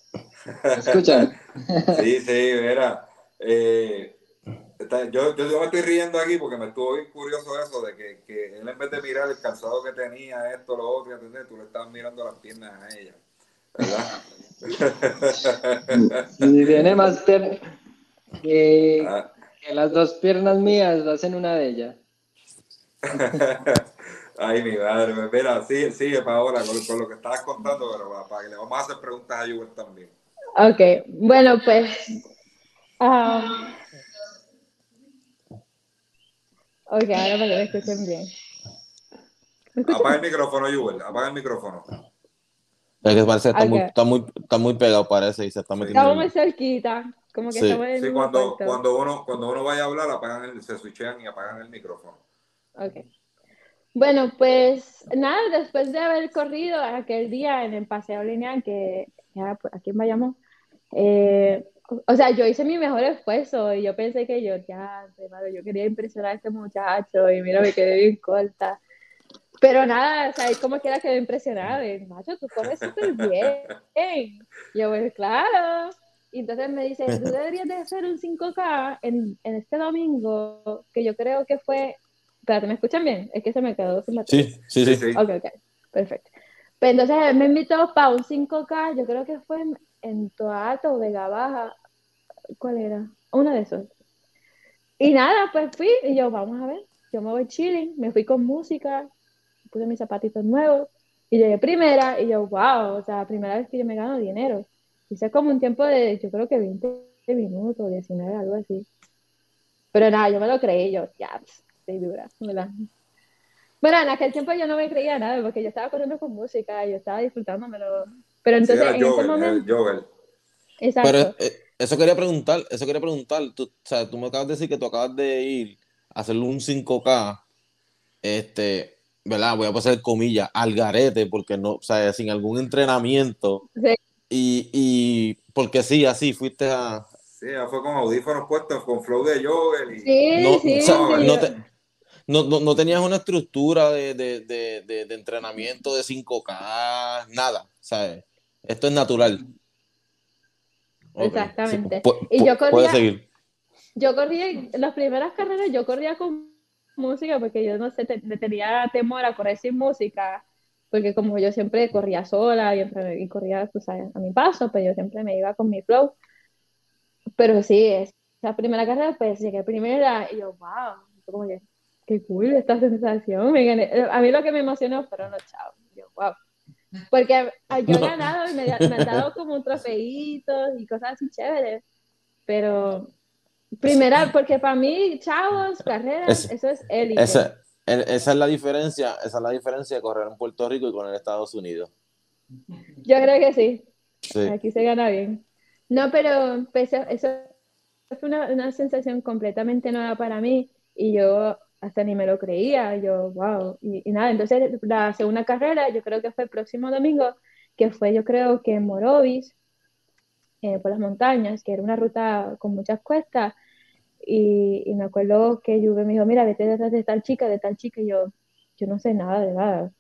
¿Me escuchan? sí, sí, mira. Eh, yo, yo, me estoy riendo aquí porque me estuvo bien curioso eso de que, que, él en vez de mirar el calzado que tenía, esto, lo otro, ¿entendés? tú le estabas mirando las piernas a ella. ¿Verdad? y tiene más que, ah. que las dos piernas mías hacen una de ellas. Ay, mi madre, mira, sigue, sigue para ahora con, lo que estabas contando, pero para que le vamos a hacer preguntas a Yuber también. Ok, bueno, pues. Um, ok, ahora para que me escuchen bien. Apaga el micrófono, Yuber, apaga el micrófono. Es que parece que está, muy, está, muy, está muy pegado, parece, y se está metiendo. Estamos muy cerquita. Como que sí. estamos en el sí, cuando, cuando, uno, cuando uno vaya a hablar, apagan el, se switchean y apagan el micrófono. Ok. Bueno, pues nada, después de haber corrido aquel día en el paseo lineal que ya pues, aquí en Bayamón, eh, o sea, yo hice mi mejor esfuerzo y yo pensé que yo, ya, hermano, yo quería impresionar a este muchacho y mira, me quedé bien corta. Pero nada, o sea, como quiera quedó impresionado. Y, macho, tú corres súper bien. Yo, pues claro. Y entonces me dice, tú deberías de hacer un 5K en, en este domingo, que yo creo que fue... Espérate, ¿me escuchan bien? Es que se me quedó sin batería. Sí, sí, sí. Sí. Ok, ok, perfecto. Pues entonces él me invitó para un 5K, yo creo que fue en, en Toato o Vega Baja. ¿Cuál era? Uno de esos. Y nada, pues fui y yo, vamos a ver, yo me voy chilling, me fui con música, puse mis zapatitos nuevos y llegué primera y yo, wow, o sea, primera vez que yo me gano dinero. Hice como un tiempo de, yo creo que 20 minutos, 19, algo así. Pero nada, yo me lo creí, yo, ya, pss, estoy dura, ¿verdad? Bueno, en aquel tiempo yo no me creía nada porque yo estaba corriendo con música, yo estaba disfrutándomelo. Pero Sí, entonces era en ese Jovel, momento, el Jovel. exacto. Pero eh, eso quería preguntar, eso quería preguntar. Tú, o sea, tú me acabas de decir que tú acabas de ir a hacer un 5K, este, ¿verdad? Voy a pasar comillas, al garete, porque no, o sea, sin algún entrenamiento. Sí. Y, y porque sí, así fuiste a. Sí, ya fue con audífonos puestos, con flow de Jovel. Y... Sí, No, sí, o sea, sí. no te- No, no, no tenías una estructura de, de, de, de, entrenamiento de 5K, nada, ¿sabes? Esto es natural. Exactamente. sí, Y yo corría- seguir. Yo corría, las primeras carreras yo corría con música porque yo no sé, te- tenía temor a correr sin música, porque como yo siempre corría sola y, y corría pues, a, a mi paso, pues yo siempre me iba con mi flow. Pero sí, esa primera carrera, pues llegué primera y yo, wow, como que, qué cool esta sensación. me gané. A mí lo que me emocionó fueron los chavos. Yo, wow. Porque ah, yo he ganado y me, me han dado como un trofeito y cosas así chéveres. Pero primera, porque para mí, chavos, carreras, Es- eso es élite. Esa, esa es la diferencia, esa es la diferencia de correr en Puerto Rico y correr en Estados Unidos. Yo creo que sí. Sí. Aquí se gana bien. No, pero pues, eso, eso fue una, una sensación completamente nueva para mí y yo hasta ni me lo creía. Yo, wow. Y, y nada, entonces la segunda carrera, yo creo que fue el próximo domingo, que fue yo creo que en Morovis, eh, por las montañas, que era una ruta con muchas cuestas. Y, y me acuerdo que Juve me dijo, mira, vete detrás de tal chica, de tal chica. Y yo, yo no sé nada de nada.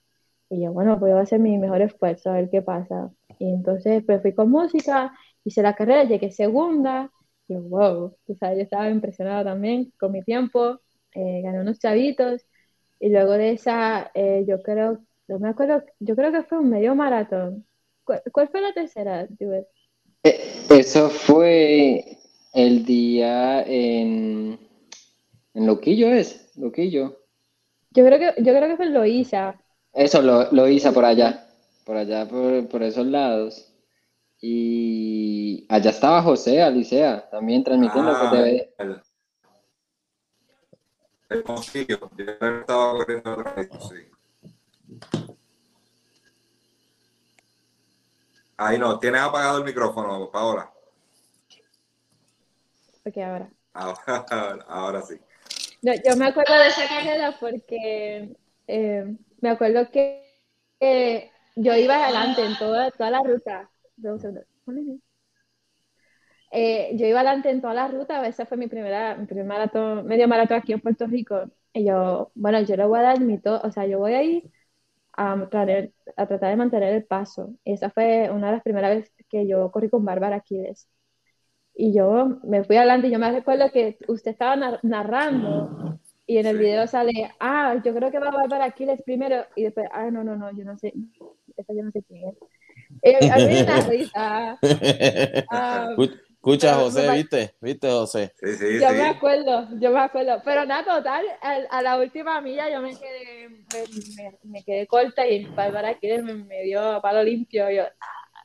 Y yo, bueno, pues voy a hacer mi mejor esfuerzo, a ver qué pasa. Y entonces, pues fui con música, hice la carrera, llegué segunda. Y yo, wow, o sea, yo estaba impresionada también con mi tiempo, eh, gané unos chavitos. Y luego de esa, eh, yo creo, no me acuerdo, yo creo que fue un medio maratón. ¿Cuál, cuál fue la tercera, Juve? Eh, Eso fue el día en, en Loquillo, ¿es? Loquillo. Yo creo que, yo creo que fue en Loíza. Eso lo, lo hice por allá, por allá, por, por esos lados. Y allá estaba José Alicea, también transmitiendo Ah, por TV. el, el concilio. Yo estaba corriendo otra vez, sí. Ahí no, tienes apagado el micrófono, Paola. Ok, ahora. Ahora, ahora sí. Yo, yo me acuerdo de esa carrera porque eh, me acuerdo que, que yo iba adelante en toda, toda la ruta. Dame un segundo. Ponle bien. Eh, yo iba adelante en toda la ruta, esa fue mi primera, mi primer maratón, medio maratón aquí en Puerto Rico. Y yo, bueno, yo le voy a dar mi todo, o sea, yo voy a ir a, traer- a tratar de mantener el paso. Y esa fue una de las primeras veces que yo corrí con Bárbara Aquiles. Y yo me fui adelante y yo me recuerdo que usted estaba nar- narrando y en el video sale, ah, yo creo que va Bárbara Aquiles primero y después, ah, no, no, no, yo no sé, esa yo no sé quién es. Eh, a mí me da risa. Ah, Escucha, Pero José, ¿viste? ¿Viste, José? Sí, sí, yo sí. me acuerdo, yo me acuerdo. Pero nada, total, a, a la última milla yo me quedé, me, me- me quedé corta y Bárbara Aquiles me, me dio palo limpio. yo, ah.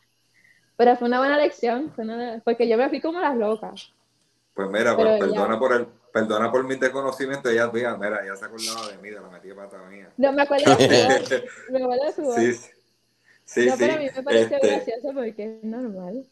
Pero fue una buena lección, fue una- porque yo me fui como las locas. Pues mira, Pero pues, ya. perdona por el, perdona por mi desconocimiento, ya, mira, mira, ya se acordaba de mí, de la metida pata mía. No me acuerdo de su voz, me acuerdo de su voz. Sí, sí, sí. no, pero a mí me pareció este, gracioso porque es normal.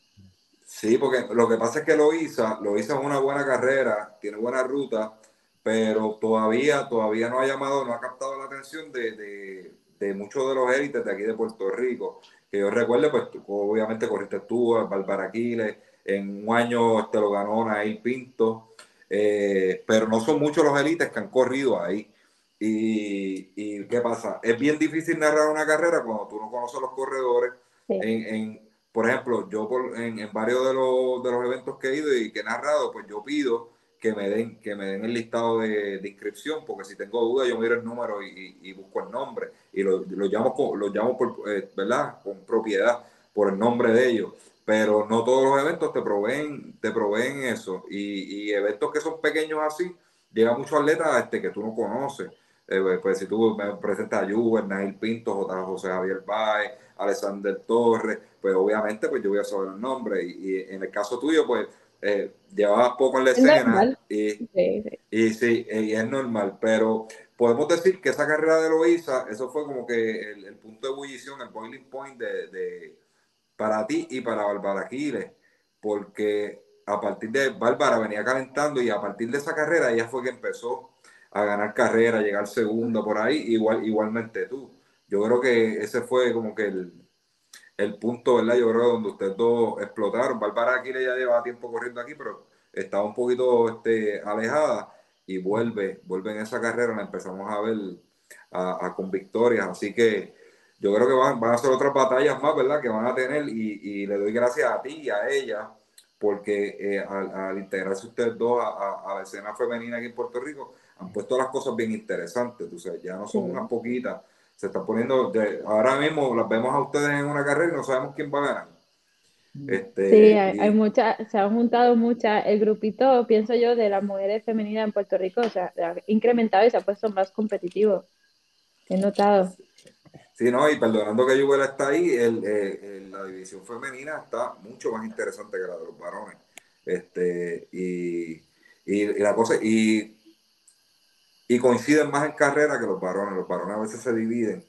Sí, porque lo que pasa es que Loisa, Loisa es una buena carrera, tiene buena ruta, pero todavía, todavía no ha llamado, no ha captado la atención de, de, muchos de los élites de aquí de Puerto Rico. Que yo recuerde, pues obviamente corriste tú, Bárbara Aquiles, en un año te lo ganó Nail Pinto, eh, pero no son muchos los élites que han corrido ahí. Y, y, ¿qué pasa? Es bien difícil narrar una carrera cuando tú no conoces los corredores. En, en, por ejemplo, yo en, en, varios de los, de los eventos que he ido y que he narrado, pues yo pido que me den, que me den el listado de, inscripción, porque si tengo dudas yo miro el número y, busco el nombre y lo, lo llamo, lo llamo por, eh, ¿verdad? con propiedad por el nombre de ellos. Pero no todos los eventos te proveen, te proveen eso. Y, eventos que son pequeños así, llega muchos atletas este, que tú no conoces. Eh, pues, pues si tú me presentas a Juven, Nail Pinto, José Javier Baez, Alexander Torres, pues obviamente pues yo voy a saber el nombre. y en el caso tuyo, pues eh, llevaba poco en la escena y, sí, y sí, y es normal, pero podemos decir que esa carrera de Loisa, eso fue como que el, punto de ebullición, el boiling point de, para ti y para Bárbara Aquiles, porque a partir de Bárbara venía calentando y a partir de esa carrera ella fue que empezó a ganar carrera, a llegar segunda por ahí, igual, igualmente tú. Yo creo que ese fue como que el, el punto, ¿verdad? Yo creo donde ustedes dos explotaron. Bárbara Aquiles ya lleva tiempo corriendo aquí, pero estaba un poquito este, alejada y vuelve, vuelve en esa carrera, la empezamos a ver a, con victorias. Así que yo creo que van, van, a ser otras batallas más, ¿verdad? Que van a tener y, le doy gracias a ti y a ella porque eh, al, integrarse ustedes dos a, la escena femenina aquí en Puerto Rico, han puesto las cosas bien interesantes, tú sabes, ya no son unas poquitas, se está poniendo, ahora mismo las vemos a ustedes en una carrera y no sabemos quién va a ganar. Este, sí, hay, muchas, se han juntado muchas, el grupito, pienso yo, de las mujeres femeninas en Puerto Rico, o sea, ha incrementado y se ha puesto más competitivo. He notado. Sí, no, y perdonando que Yuvel está ahí, el, la división femenina está mucho más interesante que la de los varones. Este, y, y la cosa, y y coinciden más en carrera que los varones. Los varones a veces se dividen,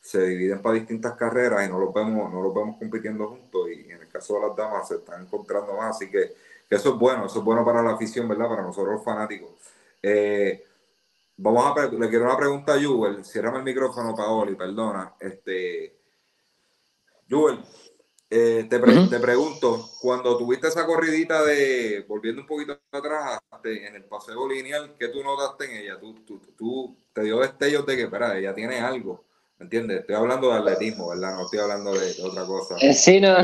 se dividen para distintas carreras y no los vemos, no los vemos compitiendo juntos. Y en el caso de las damas se están encontrando más, así que, eso es bueno, eso es bueno para la afición, ¿verdad? Para nosotros los fanáticos. Eh, vamos a le quiero una pregunta a Jubel. Cierrame el micrófono, Paoli, perdona. Este, Jubel, eh, te, te, pregunto, cuando tuviste esa corridita de, volviendo un poquito atrás, en el paseo lineal, ¿qué tú notaste en ella? Tú, tú, tú te dio destellos de que, espera, ella tiene algo, ¿me entiendes? Estoy hablando de atletismo, ¿verdad? No estoy hablando de, otra cosa. Eh, sí, no,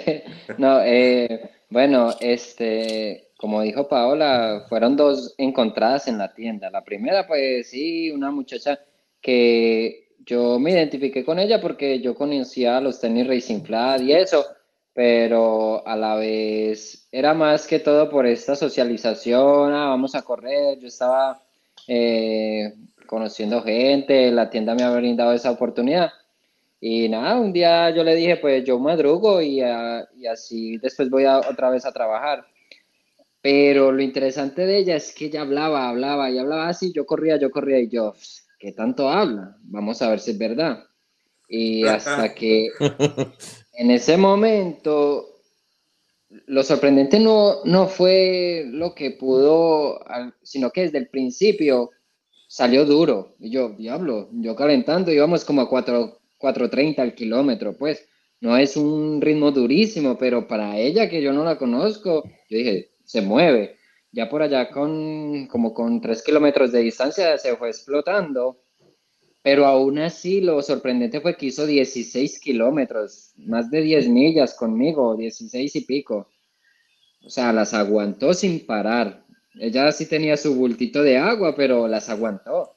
no, eh, bueno, este, como dijo Paola, fueron dos encontradas en la tienda. La primera, pues sí, una muchacha que yo me identifiqué con ella porque yo conocía los tenis Racing Flat y eso, pero a la vez era más que todo por esta socialización, ah, vamos a correr, yo estaba eh, conociendo gente, la tienda me había brindado esa oportunidad. Y nada, un día yo le dije, pues yo madrugo y, así después voy otra vez a trabajar. Pero lo interesante de ella es que ella hablaba, hablaba y hablaba así, yo corría, yo corría y yo, ¿qué tanto habla? Vamos a ver si es verdad. Y hasta que en ese momento, lo sorprendente no, no fue lo que pudo, sino que desde el principio salió duro. Y yo, diablo, yo calentando, íbamos como a 4.30 al kilómetro, pues. No es un ritmo durísimo, pero para ella que yo no la conozco, yo dije, se mueve ya por allá con como con tres kilómetros de distancia se fue explotando, pero aún así lo sorprendente fue que hizo 16 kilómetros, más de 10 millas conmigo, 16 y pico. O sea, las aguantó sin parar. Ella sí tenía su bultito de agua, pero las aguantó.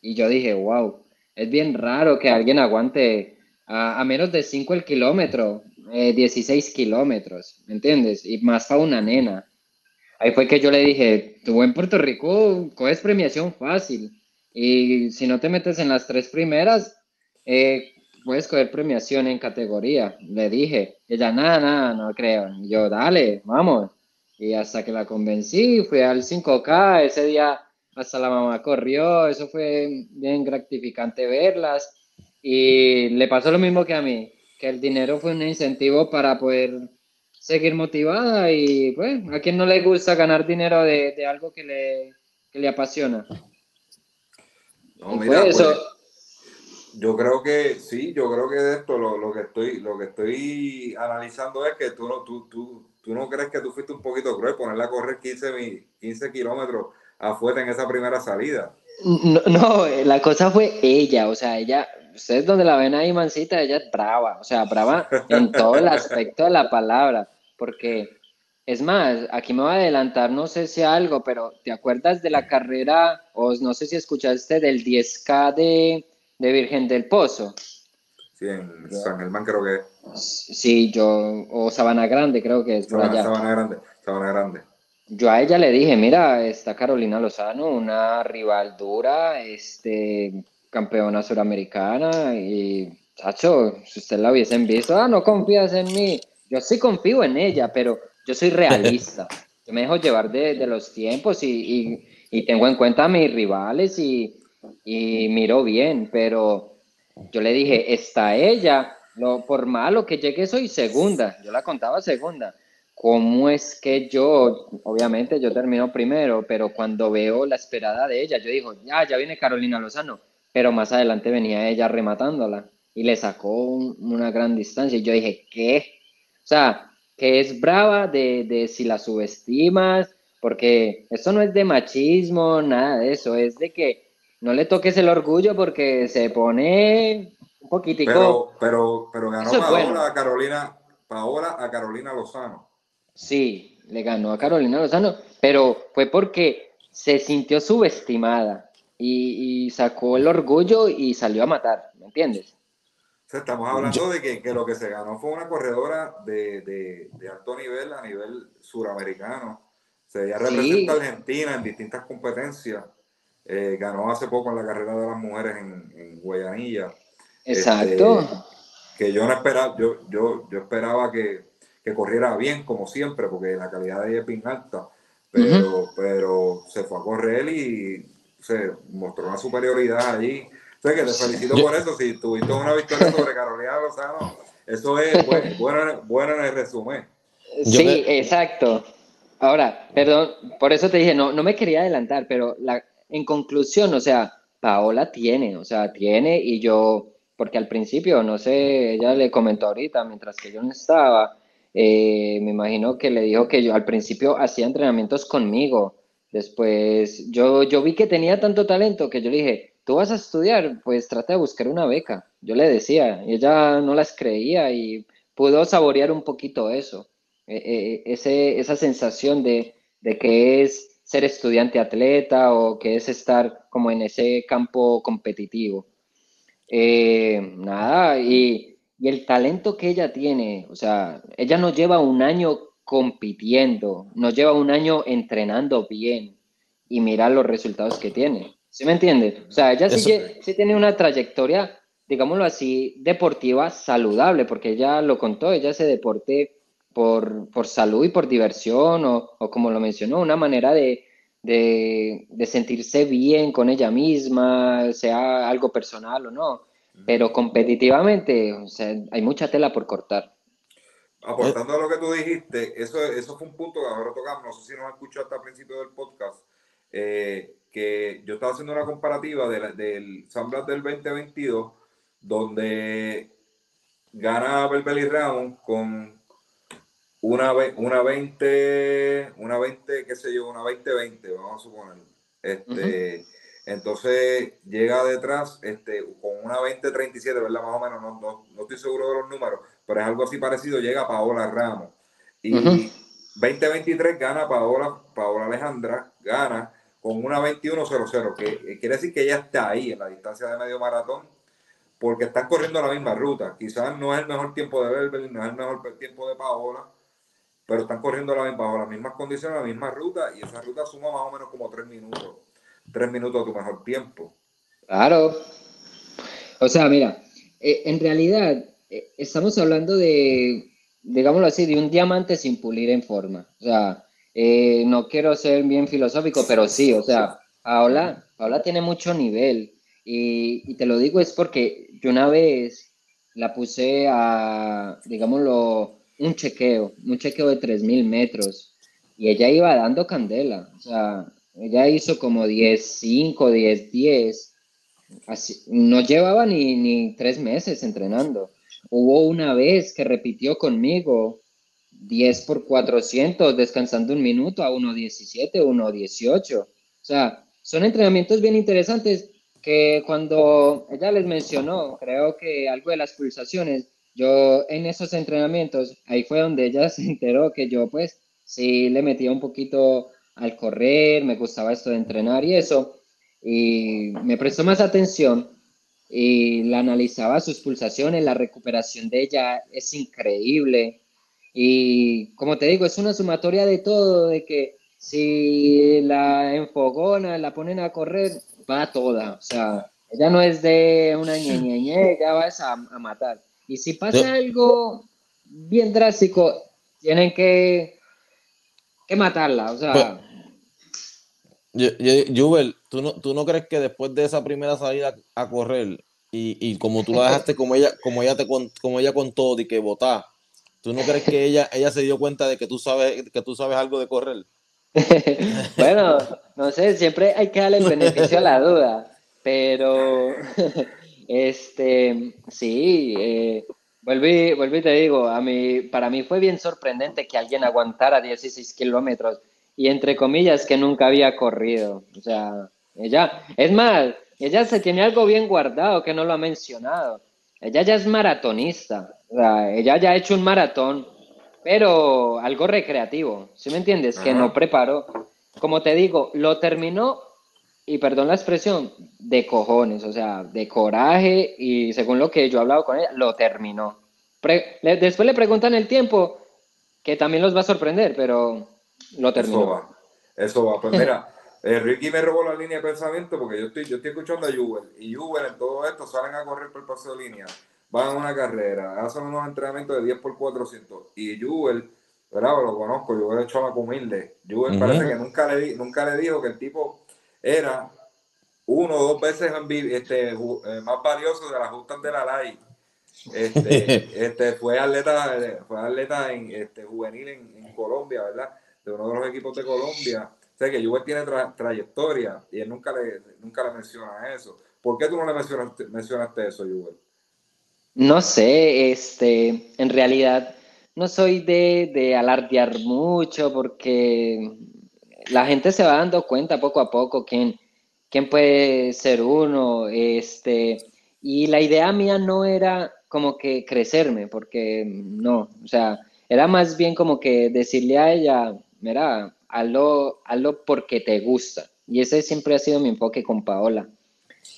Y yo dije, wow, es bien raro que alguien aguante a, menos de 5 el kilómetro, 16 eh, kilómetros, ¿me entiendes? Y más para una nena. Ahí fue que yo le dije, tú en Puerto Rico coges premiación fácil. Y si no te metes en las tres primeras, eh, puedes coger premiación en categoría. Le dije, ella, nada, nada, no creo. yo, dale, vamos. Y hasta que la convencí, fui al 5K, ese día hasta la mamá corrió, eso fue bien gratificante verlas. Y le pasó lo mismo que a mí, que el dinero fue un incentivo para poder seguir motivada y pues, a quien no le gusta ganar dinero de, de algo que le, que le apasiona. No, mira, pues, pues, eso- yo creo que sí, yo creo que de esto lo, lo que estoy lo que estoy analizando es que tú no, tú, tú, tú no crees que tú fuiste un poquito cruel ponerla a correr 15, mi- 15 kilómetros afuera en esa primera salida. No, no, la cosa fue ella, o sea, ella, ustedes donde la ven ahí, mancita, ella es brava, o sea, brava en todo el aspecto de la palabra, porque es más, aquí me voy a adelantar, no sé si algo, pero ¿te acuerdas de la carrera, o no sé si escuchaste del 10K de, de Virgen del Pozo? Sí, en San Germán creo que es. Sí, yo, o Sabana Grande, creo que es por Sabana, allá. Sabana Grande, Sabana Grande. Yo a ella le dije, mira, está Carolina Lozano, una rival dura, este, campeona suramericana, y, chacho, si usted la hubiesen visto, ah, no confías en mí. Yo sí confío en ella, pero yo soy realista. Yo me dejo llevar de, de los tiempos y, y- y tengo en cuenta a mis rivales y, y miro bien, pero yo le dije, está ella, lo, por malo que llegue soy segunda, yo la contaba segunda. ¿Cómo es que yo, obviamente yo termino primero, pero cuando veo la esperada de ella, yo digo, ya, ya viene Carolina Lozano, pero más adelante venía ella rematándola y le sacó un- una gran distancia y yo dije, ¿qué? O sea, que es brava de, de si la subestimas, porque esto no es de machismo, nada de eso, es de que no le toques el orgullo porque se pone un poquitico... Pero, pero, pero ganó Eso Paola bueno. a Carolina, Paola a Carolina Lozano. Sí, le ganó a Carolina Lozano, pero fue porque se sintió subestimada y, y sacó el orgullo y salió a matar, ¿me entiendes? O sea, estamos hablando de que, que lo que se ganó fue una corredora de, de, de alto nivel a nivel suramericano. O sea, ella representa a Argentina en distintas competencias. Eh, ganó hace poco en la carrera de las mujeres en, en Guayanilla. Exacto. Este, que yo no esperaba, yo, yo, yo esperaba que, que corriera bien, como siempre, porque la calidad de ella es bien alta. Pero, pero se fue a correr y se mostró una superioridad allí. O sea, que te felicito Yo- por eso. Si tuviste una victoria sobre Carolina Lozano, eso es bueno, bueno, bueno en el resumen. Sí, que- exacto. Ahora, perdón, por eso te dije, no, no me quería adelantar, pero la, en conclusión, o sea, Paola tiene, o sea, tiene y yo, porque al principio, no sé, ella le comentó ahorita, mientras que yo no estaba, eh, me imagino que le dijo que yo al principio hacía entrenamientos conmigo, después yo, yo vi que tenía tanto talento que yo le dije, tú vas a estudiar, pues trata de buscar una beca, yo le decía, ella no las creía y pudo saborear un poquito eso eh, eh, ese, esa sensación de, de que es ser estudiante atleta o que es estar como en ese campo competitivo. Eh, nada, y, y el talento que ella tiene, o sea, ella no lleva un año compitiendo, no lleva un año entrenando bien y mira los resultados que tiene. ¿Sí me entiendes? O sea, ella sí, Eso- sí tiene una trayectoria, digámoslo así, deportiva saludable, porque ella lo contó, ella hace deporte por, por salud y por diversión, o, o como lo mencionó, una manera de, de, de sentirse bien con ella misma, sea algo personal o no. Pero competitivamente, o sea, hay mucha tela por cortar. Aportando a lo que tú dijiste, eso, eso fue un punto que ahora tocamos, no sé si nos escuchaste al principio del podcast, eh, que yo estaba haciendo una comparativa de la- del San Blas del 2022, donde gana Belbeli Ramos con una, una 20, una 20, qué sé yo, una 20-20, vamos a suponer. Este, Entonces llega detrás este, con una 20-37, ¿verdad? Más o menos, no, no, no estoy seguro de los números, pero es algo así parecido, llega Paola Ramos. Y Ujú. 2023 gana Paola, Paola Alejandra, gana con una 21-0-0, que eh, quiere decir que ella está ahí en la distancia de medio maratón, porque están corriendo la misma ruta. Quizás no es el mejor tiempo de Belbel, no es el mejor tiempo de Paola, pero están corriendo la, bajo las mismas condiciones, la misma ruta, y esa ruta suma más o menos como tres minutos. Tres minutos a tu mejor tiempo. Claro. O sea, mira, eh, en realidad eh, estamos hablando de, digámoslo así, de un diamante sin pulir en forma. O sea, eh, no quiero ser bien filosófico, pero sí, o sea, Paola, Paola tiene mucho nivel. Y, y te lo digo es porque yo una vez la puse a, digámoslo, un chequeo, un chequeo de 3.000 metros, y ella iba dando candela, o sea, ella hizo como 10, 5, 10, 10, así, no llevaba ni, ni tres meses entrenando. Hubo una vez que repitió conmigo 10 por 400, descansando un minuto a 1.17, 1.18. O sea, son entrenamientos bien interesantes que cuando ella les mencionó, creo que algo de las pulsaciones, yo en esos entrenamientos, ahí fue donde ella se enteró que yo pues sí le metía un poquito al correr, me gustaba esto de entrenar y eso, y me prestó más atención y la analizaba sus pulsaciones, la recuperación de ella es increíble. Y como te digo, es una sumatoria de todo, de que si la enfogona, la ponen a correr, va toda. O sea, ella no es de una ñeñeñe, ya vas a, a matar. Y si pasa algo bien drástico, tienen que, que matarla. O sea. Jubel, ¿tú no, ¿tú no crees que después de esa primera salida a correr y, y como tú la dejaste como ella, como ella te como ella contó de que votá, ¿tú no crees que ella, ella se dio cuenta de que tú sabes, que tú sabes algo de correr? bueno, no sé, siempre hay que darle el beneficio a la duda, pero este sí, eh, volví, volví te digo, a mí, para mí fue bien sorprendente que alguien aguantara 16 kilómetros y entre comillas que nunca había corrido. O sea, ella, es más, ella se tiene algo bien guardado que no lo ha mencionado. Ella ya es maratonista, o sea, ella ya ha hecho un maratón, pero algo recreativo, ¿sí me entiendes? Que no preparó. Como te digo, lo terminó, y perdón la expresión, de cojones, o sea, de coraje, y según lo que yo he hablado con ella, lo terminó. después le preguntan el tiempo, que también los va a sorprender, pero lo terminó. Eso va. Eso va. Pues mira, eh, Ricky me robó la línea de pensamiento porque yo estoy, yo estoy escuchando a Jubel. Y Jubel en todo esto salen a correr por el paseo de línea, van a una carrera, hacen unos entrenamientos de 10 por 400. Y Jubel, ¿verdad? Lo conozco, Jubel es chamaco humilde. Jubel parece que nunca le, nunca le dijo que el tipo era uno o dos veces este, eh, más valioso de las justas de la LAI. Este, este, fue atleta, fue atleta en, este, juvenil en, en Colombia, ¿verdad? de uno de los equipos de Colombia. Sé que Juve tiene trayectoria y él nunca le, nunca le menciona eso. ¿Por qué tú no le mencionaste, mencionaste eso, Juve? No sé, este, en realidad no soy de, de alardear mucho porque la gente se va dando cuenta poco a poco quién, quién puede ser uno, este, y la idea mía no era como que crecerme, porque no, o sea, era más bien como que decirle a ella, mira, hazlo, hazlo porque te gusta. Y ese siempre ha sido mi enfoque con Paola.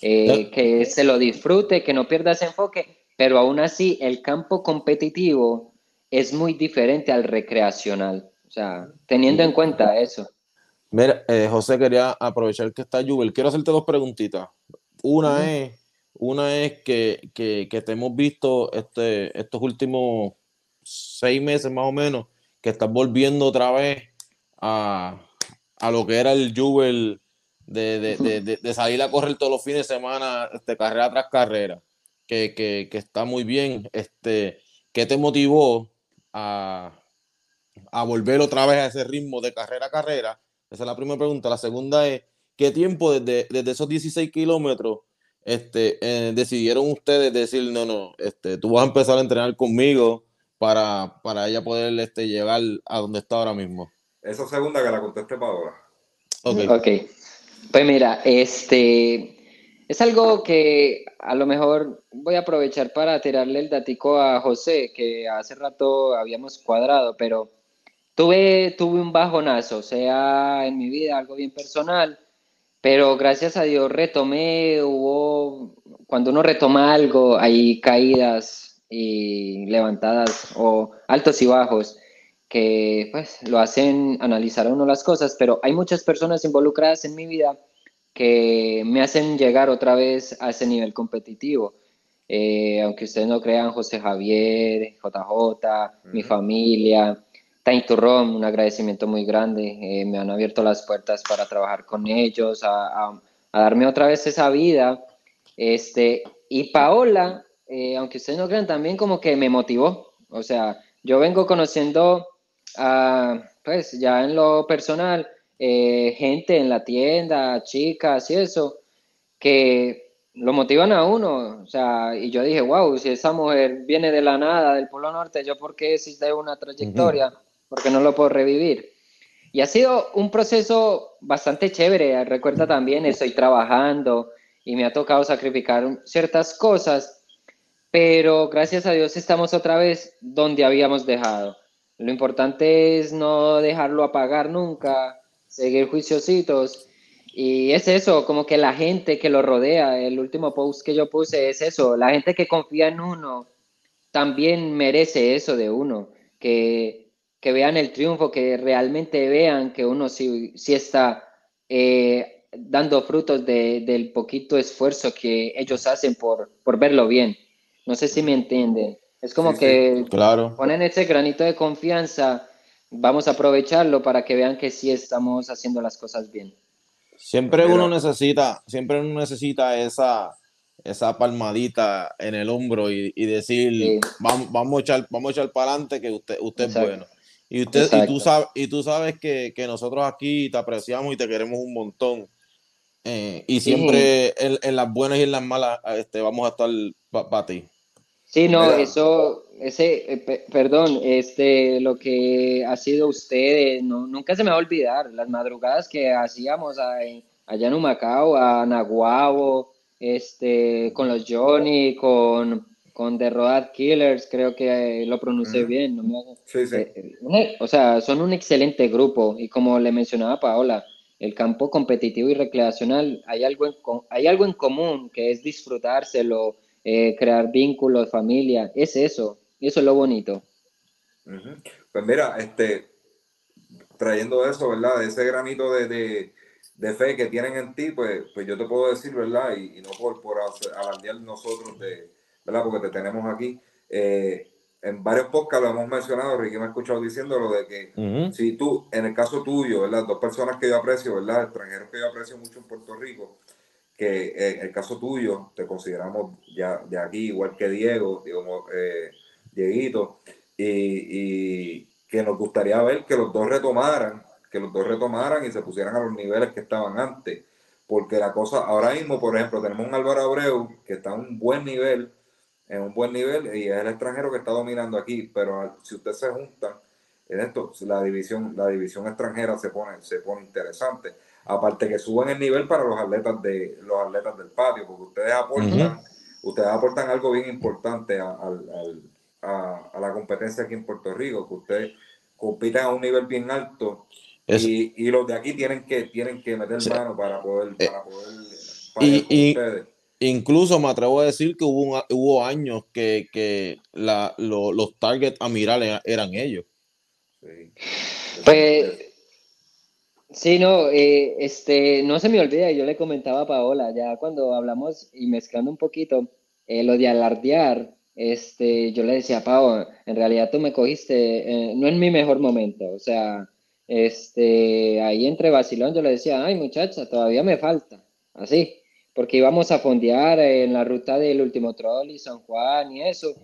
Eh, que se lo disfrute, que no pierdas enfoque, pero aún así el campo competitivo es muy diferente al recreacional. O sea, teniendo en cuenta eso. Mira, eh, José, quería aprovechar que está Jubel. Quiero hacerte dos preguntitas. Una es, una es que, que, que, te hemos visto este, estos últimos seis meses más o menos que estás volviendo otra vez a, lo que era el Jubel de, salir a correr todos los fines de semana, este, carrera tras carrera, que, está muy bien. Este, ¿Qué te motivó a, volver otra vez a ese ritmo de carrera a carrera? Esa es la primera pregunta. La segunda es, ¿qué tiempo desde, esos 16 kilómetros este, eh, decidieron ustedes decir, no, no, este, tú vas a empezar a entrenar conmigo? para, para ella poder este, llegar a donde está ahora mismo? Esa segunda que la conteste Paola. Ok. Ok. Pues mira, este es algo que a lo mejor voy a aprovechar para tirarle el datico a José, que hace rato habíamos cuadrado, pero tuve, tuve un bajonazo, o sea, en mi vida algo bien personal, pero gracias a Dios retomé, hubo, cuando uno retoma algo, hay caídas y levantadas o altos y bajos que pues lo hacen analizar uno las cosas, pero hay muchas personas involucradas en mi vida que me hacen llegar otra vez a ese nivel competitivo. Eh, aunque ustedes no crean, José Javier, JJ, mi familia, Time to un agradecimiento muy grande. Eh, me han abierto las puertas para trabajar con ellos, a, a, darme otra vez esa vida. Este, y Paola, eh, aunque ustedes no crean, también como que me motivó. O sea, yo vengo conociendo, a, pues ya en lo personal, eh, gente en la tienda, chicas y eso, que lo motivan a uno. O sea, y yo dije, wow, si esa mujer viene de la nada, del Polo Norte, ¿yo por qué existe una trayectoria? Porque no lo puedo revivir. Y ha sido un proceso bastante chévere. Recuerda también, estoy trabajando y me ha tocado sacrificar ciertas cosas, pero gracias a Dios estamos otra vez donde habíamos dejado. Lo importante es no dejarlo apagar nunca, seguir juiciositos. Y es eso, como que la gente que lo rodea, el último post que yo puse es eso, la gente que confía en uno también merece eso de uno, que, que vean el triunfo, que realmente vean que uno sí, sí está eh, dando frutos de, del poquito esfuerzo que ellos hacen por, por verlo bien. No sé si me entienden. Es como que claro. ponen ese granito de confianza, vamos a aprovecharlo para que vean que sí estamos haciendo las cosas bien. Siempre uno necesita, siempre uno necesita esa, esa palmadita en el hombro y, decir, vamos, vamos, a echar, vamos a echar para adelante que usted, usted es bueno. Y, usted, y, tú sabes, y tú sabes que, nosotros aquí te apreciamos y te queremos un montón. Eh, y siempre en, las buenas y en las malas este, vamos a estar para ti. Sí, no, eso, ese, eh, perdón, este, lo que ha sido usted, no, nunca se me va a olvidar, las madrugadas que hacíamos allá en Humacao, a Naguabo, este, con los Johnny, con, con The Road Killers, creo que lo pronuncié bien. No sí, sí. Eh, o sea, son un excelente grupo y como le mencionaba Paola, el campo competitivo y recreacional, hay algo en, hay algo en común que es disfrutárselo, eh, crear vínculos, familia, es eso, eso es lo bonito. Pues mira, este, trayendo eso, ¿verdad? Ese granito de, fe que tienen en ti, pues, pues yo te puedo decir, ¿verdad? Y, no por, por alardear nosotros, de, ¿verdad? Porque te tenemos aquí. Eh, en varios podcasts lo hemos mencionado, Ricky me ha escuchado diciendo lo de que si tú, en el caso tuyo, ¿verdad? Dos personas que yo aprecio, ¿verdad? Extranjeros que yo aprecio mucho en Puerto Rico, que en el caso tuyo te consideramos ya de aquí, igual que Diego, digamos, eh, Dieguito, y, que nos gustaría ver que los dos retomaran, que los dos retomaran y se pusieran a los niveles que estaban antes. Porque la cosa, ahora mismo, por ejemplo, tenemos un Álvaro Abreu que está en un buen nivel, en un buen nivel, y es el extranjero que está dominando aquí, pero si ustedes se juntan en esto, la división, la división extranjera se pone, se pone interesante aparte que suben el nivel para los atletas de los atletas del patio, porque ustedes aportan, ustedes aportan algo bien importante a, la competencia aquí en Puerto Rico, que ustedes compiten a un nivel bien alto y, los de aquí tienen que tienen que meter mano para poder, eh, para poder y, Incluso me atrevo a decir que hubo, hubo años que, los targets a mirar eran ellos. Sí. Pues Sí, no, eh, este, no se me olvida, yo le comentaba a Paola, ya cuando hablamos y mezclando un poquito eh, lo de alardear, este, yo le decía a Pao, en realidad tú me cogiste, eh, no en mi mejor momento, o sea, este, ahí entre vacilón yo le decía, ay muchacha, todavía me falta, así, porque íbamos a fondear en la ruta del último trolley, San Juan y eso,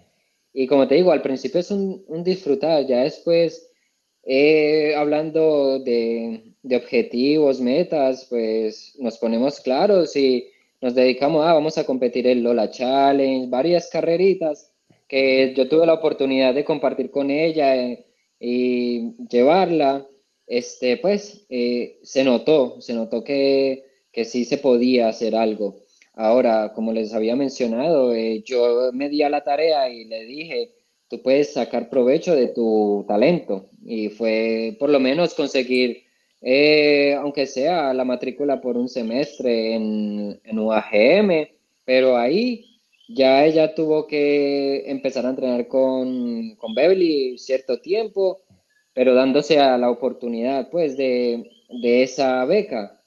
y como te digo, al principio es un, un disfrutar, ya después eh, hablando de, objetivos, metas, pues nos ponemos claros y nos dedicamos a, vamos a competir en Lola Challenge, varias carreritas que yo tuve la oportunidad de compartir con ella eh, y llevarla, este, pues eh, se notó, se notó que, que, sí se podía hacer algo. Ahora, como les había mencionado, yo me di a la tarea y le dije, tú puedes sacar provecho de tu talento. Y fue por lo menos conseguir, eh, aunque sea la matrícula por un semestre en, en UAGM, pero ahí ya ella tuvo que empezar a entrenar con, con Beverly cierto tiempo, pero dándose a la oportunidad pues de, de esa beca.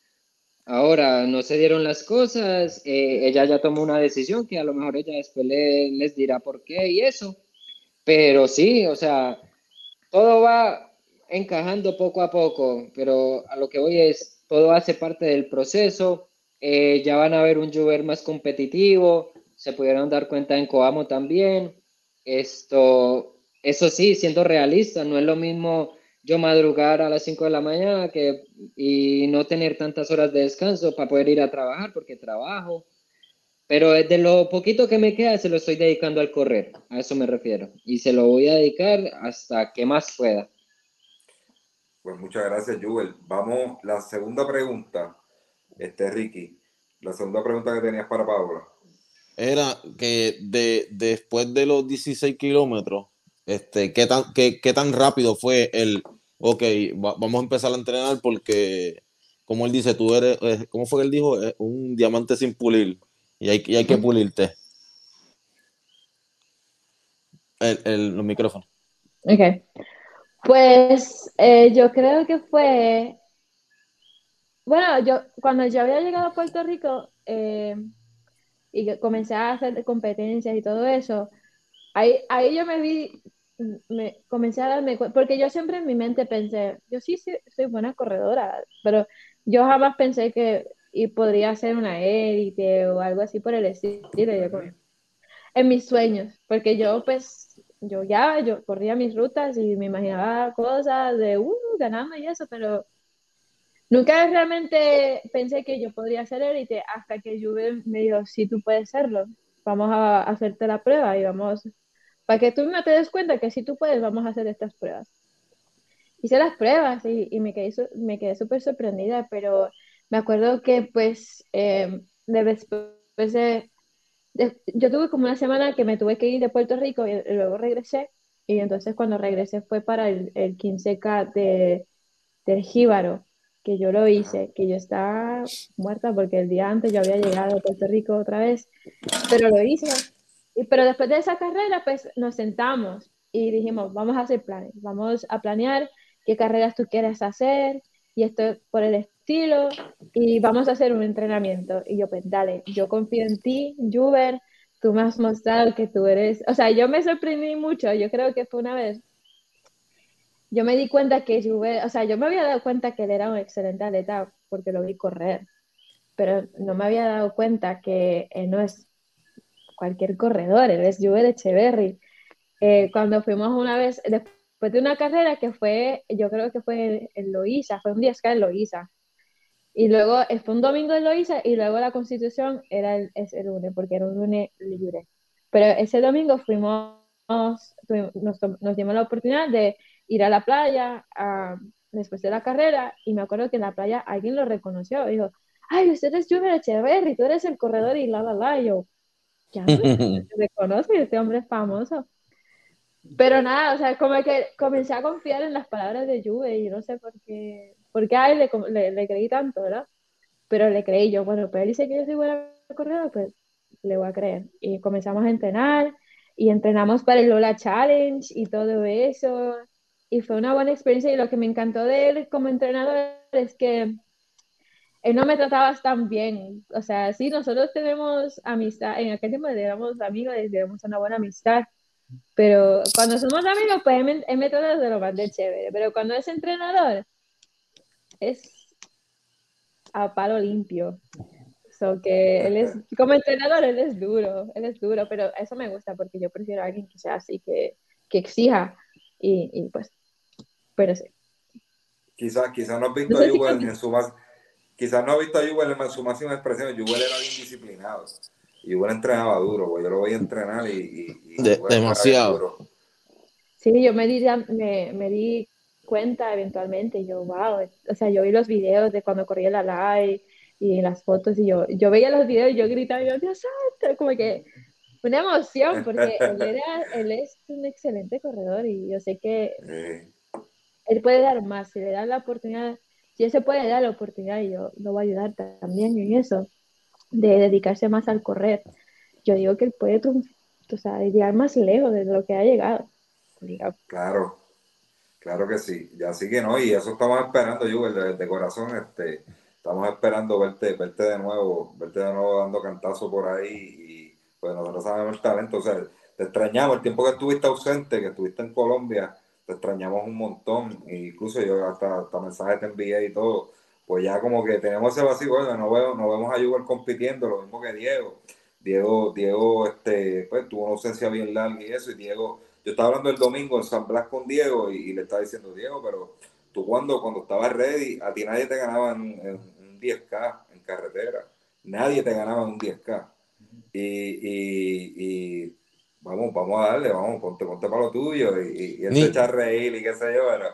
Ahora no se dieron las cosas, eh, ella ya tomó una decisión que a lo mejor ella después les dirá por qué y eso, pero sí, o sea, todo va encajando poco a poco, pero a lo que voy es, todo hace parte del proceso. Eh, ya van a ver un Juver más competitivo, se pudieron dar cuenta en Coamo también. Esto, eso sí, siendo realista, no es lo mismo yo madrugar a las 5 de la mañana que, y no tener tantas horas de descanso para poder ir a trabajar porque trabajo. Pero de lo poquito que me queda se lo estoy dedicando al correr, a eso me refiero. Y se lo voy a dedicar hasta que más pueda. Pues muchas gracias, Jubel. Vamos, la segunda pregunta, este Ricky, la segunda pregunta que tenías para Paola. Era que de, después de los 16 kilómetros, este, ¿qué, tan, qué, qué tan rápido fue el, ok, vamos a empezar a entrenar porque, como él dice, tú eres, eh, ¿cómo fue que él dijo? un diamante sin pulir y hay, y hay que pulirte. El, el, los micrófonos. Ok. Pues eh, yo creo que fue, bueno, yo cuando yo había llegado a Puerto Rico eh, y comencé a hacer competencias y todo eso, ahí, ahí yo me vi, me comencé a darme cuenta, porque yo siempre en mi mente pensé, yo sí, sí soy buena corredora, pero yo jamás pensé que y podría ser una élite o algo así por el estilo. en mis sueños, porque yo pues yo ya, yo corría mis rutas y me imaginaba cosas de, uh, ganando y eso, pero nunca realmente pensé que yo podría ser élite hasta que Juve me dijo, sí, tú puedes serlo, vamos a hacerte la prueba y vamos, para que tú no te des cuenta que si tú puedes, vamos a hacer estas pruebas. Hice las pruebas y, y me quedé, me quedé súper sorprendida, pero me acuerdo que pues eh, después de yo tuve como una semana que me tuve que ir de Puerto Rico y, luego regresé. Y entonces cuando regresé fue para el, el 15K de, del Jíbaro, que yo lo hice, que yo estaba muerta porque el día antes yo había llegado a Puerto Rico otra vez, pero lo hice. Y, pero después de esa carrera, pues nos sentamos y dijimos, vamos a hacer planes, vamos a planear qué carreras tú quieres hacer y esto por el estilo y vamos a hacer un entrenamiento. Y yo, pues dale, yo confío en ti, Juber, tú me has mostrado que tú eres, o sea, yo me sorprendí mucho, yo creo que fue una vez, yo me di cuenta que Juber, o sea, yo me había dado cuenta que él era un excelente atleta porque lo vi correr, pero no me había dado cuenta que él no es cualquier corredor, él es Juber Echeverry. Eh, cuando fuimos una vez, después de una carrera que fue, yo creo que fue en, Loíza, fue un día que en Loíza, y luego fue un domingo en Loíza y luego la constitución era el, ese lunes, porque era un lunes libre. Pero ese domingo fuimos, nos, nos, dimos la oportunidad de ir a la playa después de la carrera y me acuerdo que en la playa alguien lo reconoció. Dijo, ay, usted es Junior Echeverry, tú eres el corredor y la, la, la. Y yo, ya no reconoce, este hombre es famoso. Pero nada, o sea, como que comencé a confiar en las palabras de Juve y no sé por qué porque a él le, le, creí tanto, ¿verdad? Pero le creí yo, bueno, pues él dice que yo soy buena corredora, pues le voy a creer. Y comenzamos a entrenar y entrenamos para el Lola Challenge y todo eso. Y fue una buena experiencia y lo que me encantó de él como entrenador es que él no me trataba tan bien. O sea, sí, nosotros tenemos amistad, en aquel tiempo éramos amigos, tenemos una buena amistad. Pero cuando somos amigos, pues él me, él me trata de lo más de chévere. Pero cuando es entrenador, es a palo limpio. So que él es, como entrenador, él es duro, él es duro, pero eso me gusta porque yo prefiero a alguien que sea así, que, que exija y, y, pues, pero sí. Quizás quizá no has visto a Yuval en su más, quizás no has visto a Yuval en su máxima expresión, Yuval era bien disciplinado. Yuval entrenaba duro, pues yo lo voy a entrenar y, y, demasiado. Sí, yo me di, me, me di cuenta eventualmente, yo, wow, o sea, yo vi los videos de cuando corría la live y las fotos y yo, yo veía los videos y yo gritaba, yo, Dios santo, como que una emoción, porque él, era, él es un excelente corredor y yo sé que él puede dar más, si le dan la oportunidad, si él se puede dar la oportunidad, y yo lo voy a ayudar también en eso, de dedicarse más al correr. Yo digo que él puede o sea, llegar más lejos de lo que ha llegado. Claro, Claro que sí, ya sí que no, y eso estamos esperando, yo de, corazón, este, estamos esperando verte, verte de nuevo, verte de nuevo dando cantazo por ahí, y pues nosotros sabemos el talento, o sea, te extrañamos, el tiempo que estuviste ausente, que estuviste en Colombia, te extrañamos un montón, e incluso yo hasta, hasta mensajes te envié y todo, pues ya como que tenemos ese vacío, bueno, no, veo, no vemos a Yuval compitiendo, lo mismo que Diego, Diego, Diego, este, pues tuvo una ausencia bien larga y eso, y Diego yo estaba hablando el domingo en San Blas con Diego y, le estaba diciendo, Diego, pero tú cuando, cuando estabas ready, a ti nadie te ganaba en, un 10K en carretera. Nadie te ganaba en un 10K. Y, vamos, vamos a darle, vamos, ponte, ponte para lo tuyo y, y, y echar reír y qué sé yo, pero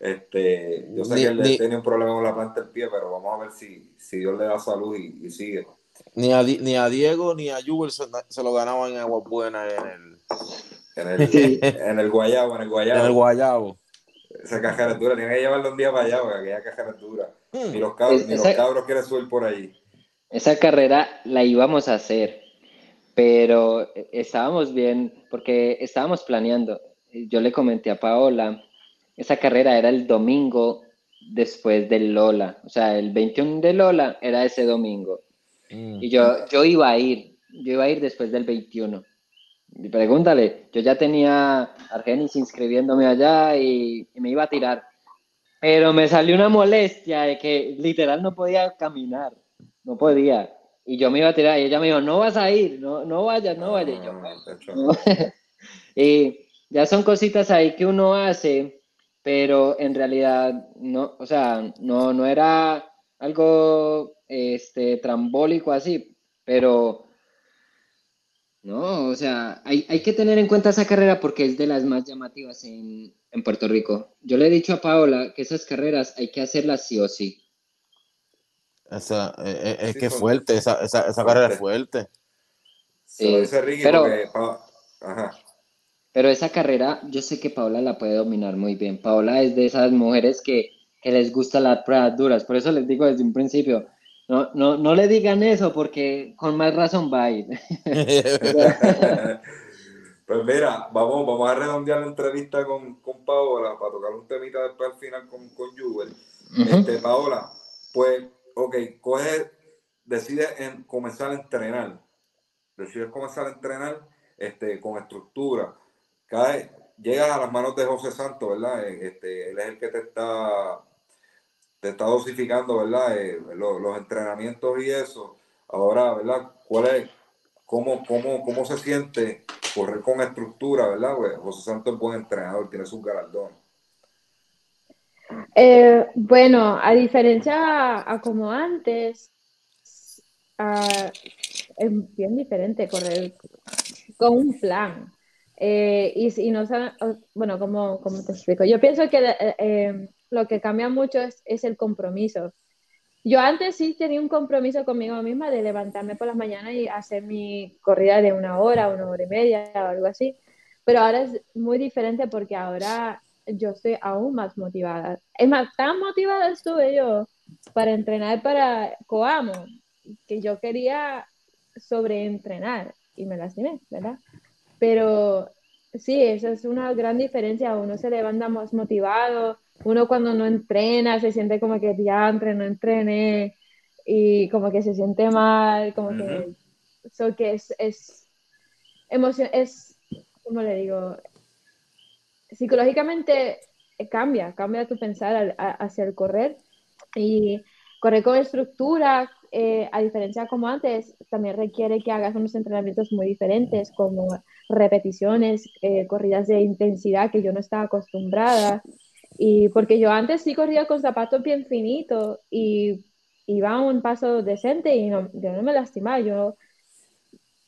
este, yo sé que él tiene un problema con la planta del pie, pero vamos a ver si, si Dios le da salud y, sigue. Ni a, ni a Diego ni a Jubel se, lo ganaban en Agua Buena en el, en el, en el Guayabo, en el Guayabo. En el Guayabo. Esa caja dura, tienen que llevarlo un día para allá, porque aquella caja dura. Hmm. Ni los cabros, ni los cabros quieren subir por ahí. Esa carrera la íbamos a hacer, pero estábamos bien, porque estábamos planeando. Yo le comenté a Paola esa carrera era el domingo después del Lola. O sea, el 21 de Lola era ese domingo. Mm. Y yo, yo iba a ir, yo iba a ir después del 21. Y pregúntale, yo ya tenía Argenis inscribiéndome allá y, me iba a tirar. Pero me salió una molestia de que literal no podía caminar, no podía. Y yo me iba a tirar y ella me dijo, no vas a ir, no, no vayas, no vayas. y ya son cositas ahí que uno hace pero en realidad no, o sea, no, no era algo este, trambólico así, pero no, o sea, hay, que tener en cuenta esa carrera porque es de las más llamativas en, Puerto Rico. Yo le he dicho a Paola que esas carreras hay que hacerlas sí o sí. Esa, eh, eh, es, que fuerte, esa, esa, carrera es fuerte. Sí, pero, Ajá. Pero esa carrera, yo sé que Paola la puede dominar muy bien. Paola es de esas mujeres que, les gusta las pruebas duras. Por eso les digo desde un principio, no, no, no le digan eso porque con más razón va a ir. pues mira, vamos, vamos a redondear la entrevista con, con Paola para tocar un temita después al final con, con este, Paola, pues, ok, coge, decide en comenzar a entrenar. Decides comenzar a entrenar este, con estructura cae, llega a las manos de José Santos, ¿verdad? Eh, este, él es el que te está, te está dosificando, ¿verdad? Eh, los, entrenamientos y eso. Ahora, ¿verdad? ¿Cuál es, cómo, cómo, cómo se siente correr con estructura, ¿verdad? Pues José Santos es buen entrenador, tiene sus galardones. Eh, bueno, a diferencia a, como antes, es bien diferente correr con un plan. Eh, y, y, no bueno, ¿cómo, ¿cómo, te explico? Yo pienso que eh, eh, lo que cambia mucho es, es, el compromiso. Yo antes sí tenía un compromiso conmigo misma de levantarme por las mañanas y hacer mi corrida de una hora, una hora y media o algo así, pero ahora es muy diferente porque ahora yo estoy aún más motivada. Es más, tan motivada estuve yo para entrenar para Coamo que yo quería sobreentrenar y me lastimé, ¿verdad? Pero sí, esa es una gran diferencia. Uno se levanta más motivado, uno cuando no entrena se siente como que ya no entrené y como que se siente mal, como que eso que es, es emoción, es, como le digo, psicológicamente cambia, cambia tu pensar hacia el correr y correr con estructura, eh, a diferencia como antes, también requiere que hagas unos entrenamientos muy diferentes, como repeticiones, eh, corridas de intensidad que yo no estaba acostumbrada. Y porque yo antes sí corría con zapatos bien finitos y iba a un paso decente y no, yo no me lastimaba. Yo,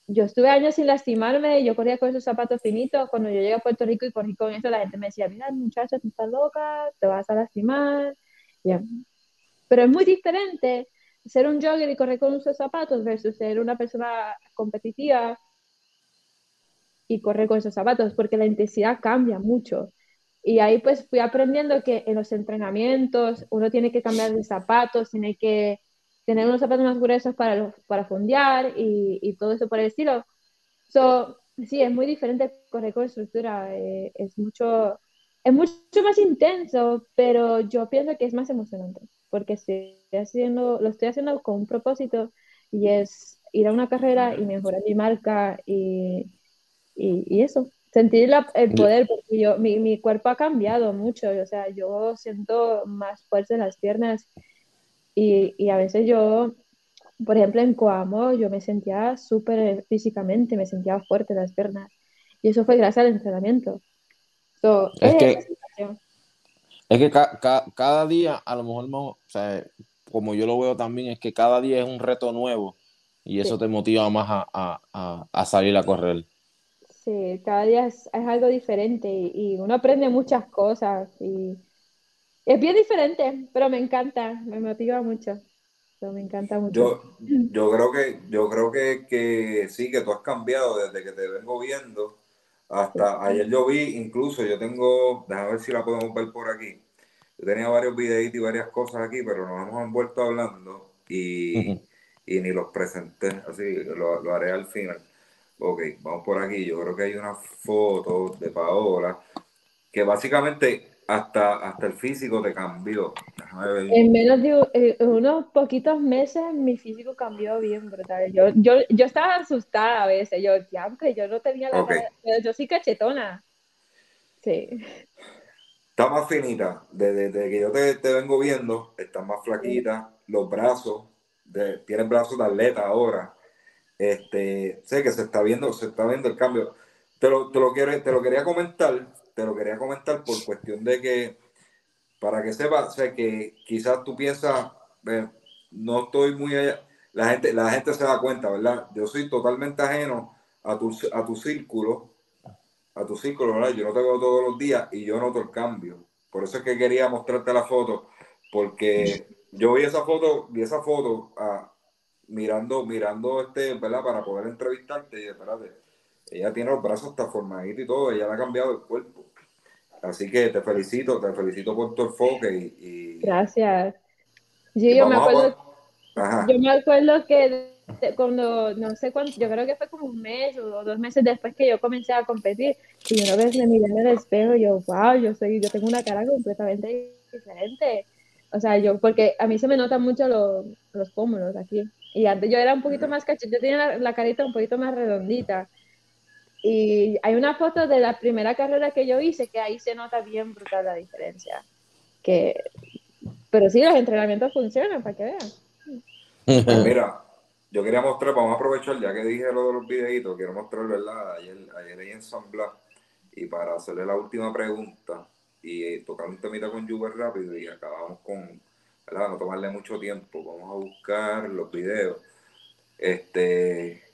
yo estuve años sin lastimarme, yo corría con esos zapatos finitos. Cuando yo llegué a Puerto Rico y corrí con eso, la gente me decía, mira, muchacha, tú estás loca, te vas a lastimar. Pero es muy diferente ser un jogger y correr con esos zapatos versus ser una persona competitiva y correr con esos zapatos, porque la intensidad cambia mucho. Y ahí pues fui aprendiendo que en los entrenamientos uno tiene que cambiar de zapatos, tiene que tener unos zapatos más gruesos para, para fondear y, y, todo eso por el estilo. So, sí, es muy diferente correr con estructura, eh, es, mucho, es mucho más intenso, pero yo pienso que es más emocionante, porque estoy haciendo, lo estoy haciendo con un propósito y es ir a una carrera y mejorar mi marca y y, eso, sentir el poder, porque yo, mi, mi, cuerpo ha cambiado mucho, o sea, yo siento más fuerza en las piernas y, y a veces yo, por ejemplo, en Coamo yo me sentía súper físicamente, me sentía fuerte en las piernas Y eso fue gracias al entrenamiento. es, que, es que cada día, a lo mejor, o sea, como yo lo veo también, es que cada día es un reto nuevo y eso te motiva más a, a, a, salir a correr. Sí, cada día es, algo diferente y, uno aprende muchas cosas y es bien diferente, pero me encanta, me motiva mucho. me encanta mucho. Yo, yo creo que, yo creo que, que sí, que tú has cambiado desde que te vengo viendo hasta ayer yo vi, incluso yo tengo, déjame ver si la podemos ver por aquí. Yo tenía varios videitos y varias cosas aquí, pero nos hemos envuelto hablando y, y ni los presenté, así lo, lo, haré al final. Ok, vamos por aquí. Yo creo que hay una foto de Paola que básicamente hasta, hasta el físico te cambió. En menos de eh, unos poquitos meses mi físico cambió bien brutal. Yo, yo, yo estaba asustada a veces. Yo, aunque yo no tenía la cara, yo soy cachetona. Sí. Está más finita. Desde, que yo te, te, vengo viendo, está más flaquita. Los brazos, de, tienes brazos de atleta ahora. Este, sé que se está viendo, se está viendo el cambio. Te lo, te lo, quiero, te lo quería comentar te lo quería comentar por cuestión de que, para que sepas, sé que quizás tú piensas, no estoy muy allá, la gente, la gente se da cuenta, ¿verdad? Yo soy totalmente ajeno a tu, a tu círculo, a tu círculo, ¿verdad? Yo no te veo todos los días y yo noto el cambio. Por eso es que quería mostrarte la foto, porque yo vi esa foto, vi esa foto ah, mirando, mirando este, ¿verdad? Para poder entrevistarte y espérate, ella tiene los brazos hasta formaditos y todo, ella le ha cambiado el cuerpo. Así que te felicito, te felicito por tu enfoque y... Gracias. yo, me acuerdo, yo me acuerdo que cuando, no sé cuánto, yo creo que fue como un mes o dos meses después que yo comencé a competir, y una vez me miré en el espejo, yo, wow, yo soy, yo tengo una cara completamente diferente. O sea, yo, porque a mí se me notan mucho los, los pómulos aquí. Y antes yo era un poquito más cachete, yo tenía la, la, carita un poquito más redondita. Y hay una foto de la primera carrera que yo hice que ahí se nota bien brutal la diferencia. Que, pero sí, los entrenamientos funcionan, para que vean. Pues mira, yo quería mostrar, vamos a aprovechar, ya que dije lo de los videitos, quiero mostrar, ¿verdad? Ayer, ayer ahí en San Blas, y para hacerle la última pregunta y tocar un temita con Juber rápido, y acabamos con, ¿verdad? No tomarle mucho tiempo, vamos a buscar los videos. Este,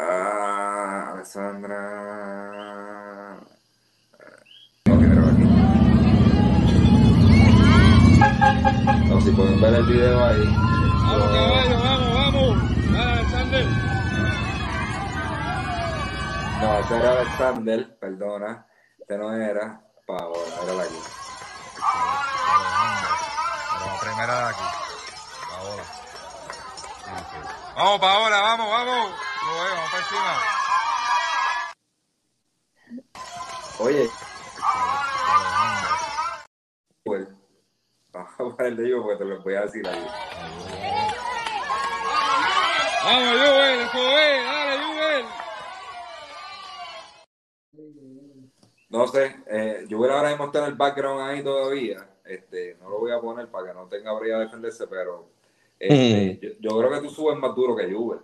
Ah, Alessandra. No, aquí. No, si pueden ver el video ahí. Vamos, caballo, vamos, vamos. Ah, Alexander. No, este era Alexander, perdona. Este no era Paola, era la aquí. Primera de aquí. Paola. Vamos, Paola, vamos, vamos. Oye. Pues, vamos a poner de yo porque te lo voy a decir ahí. Vamos, Juven, joven, dale, Juven. No sé, eh, yo voy ahora mismo está en el background ahí todavía. Este, no lo voy a poner para que no tenga brillo a defenderse, pero este, yo, yo, creo que tú subes más duro que Juve.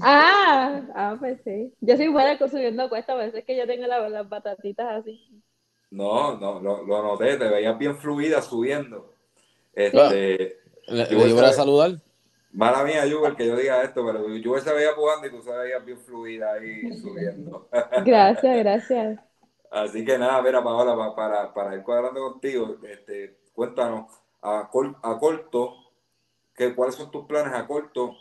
Ah, ah, pues sí. Yo soy buena subiendo cuesta, a veces que yo tengo las patatitas así. No, no, lo, lo, noté, te veías bien fluida subiendo. Este, ¿Le, ¿Le a saludar? Mala mía, Yuber, que yo diga esto, pero yo se veía jugando y tú se veías bien fluida ahí subiendo. Gracias, gracias. Así que nada, mira, Paola, para, para ir cuadrando contigo, este, cuéntanos a, a corto, que, ¿cuáles son tus planes a corto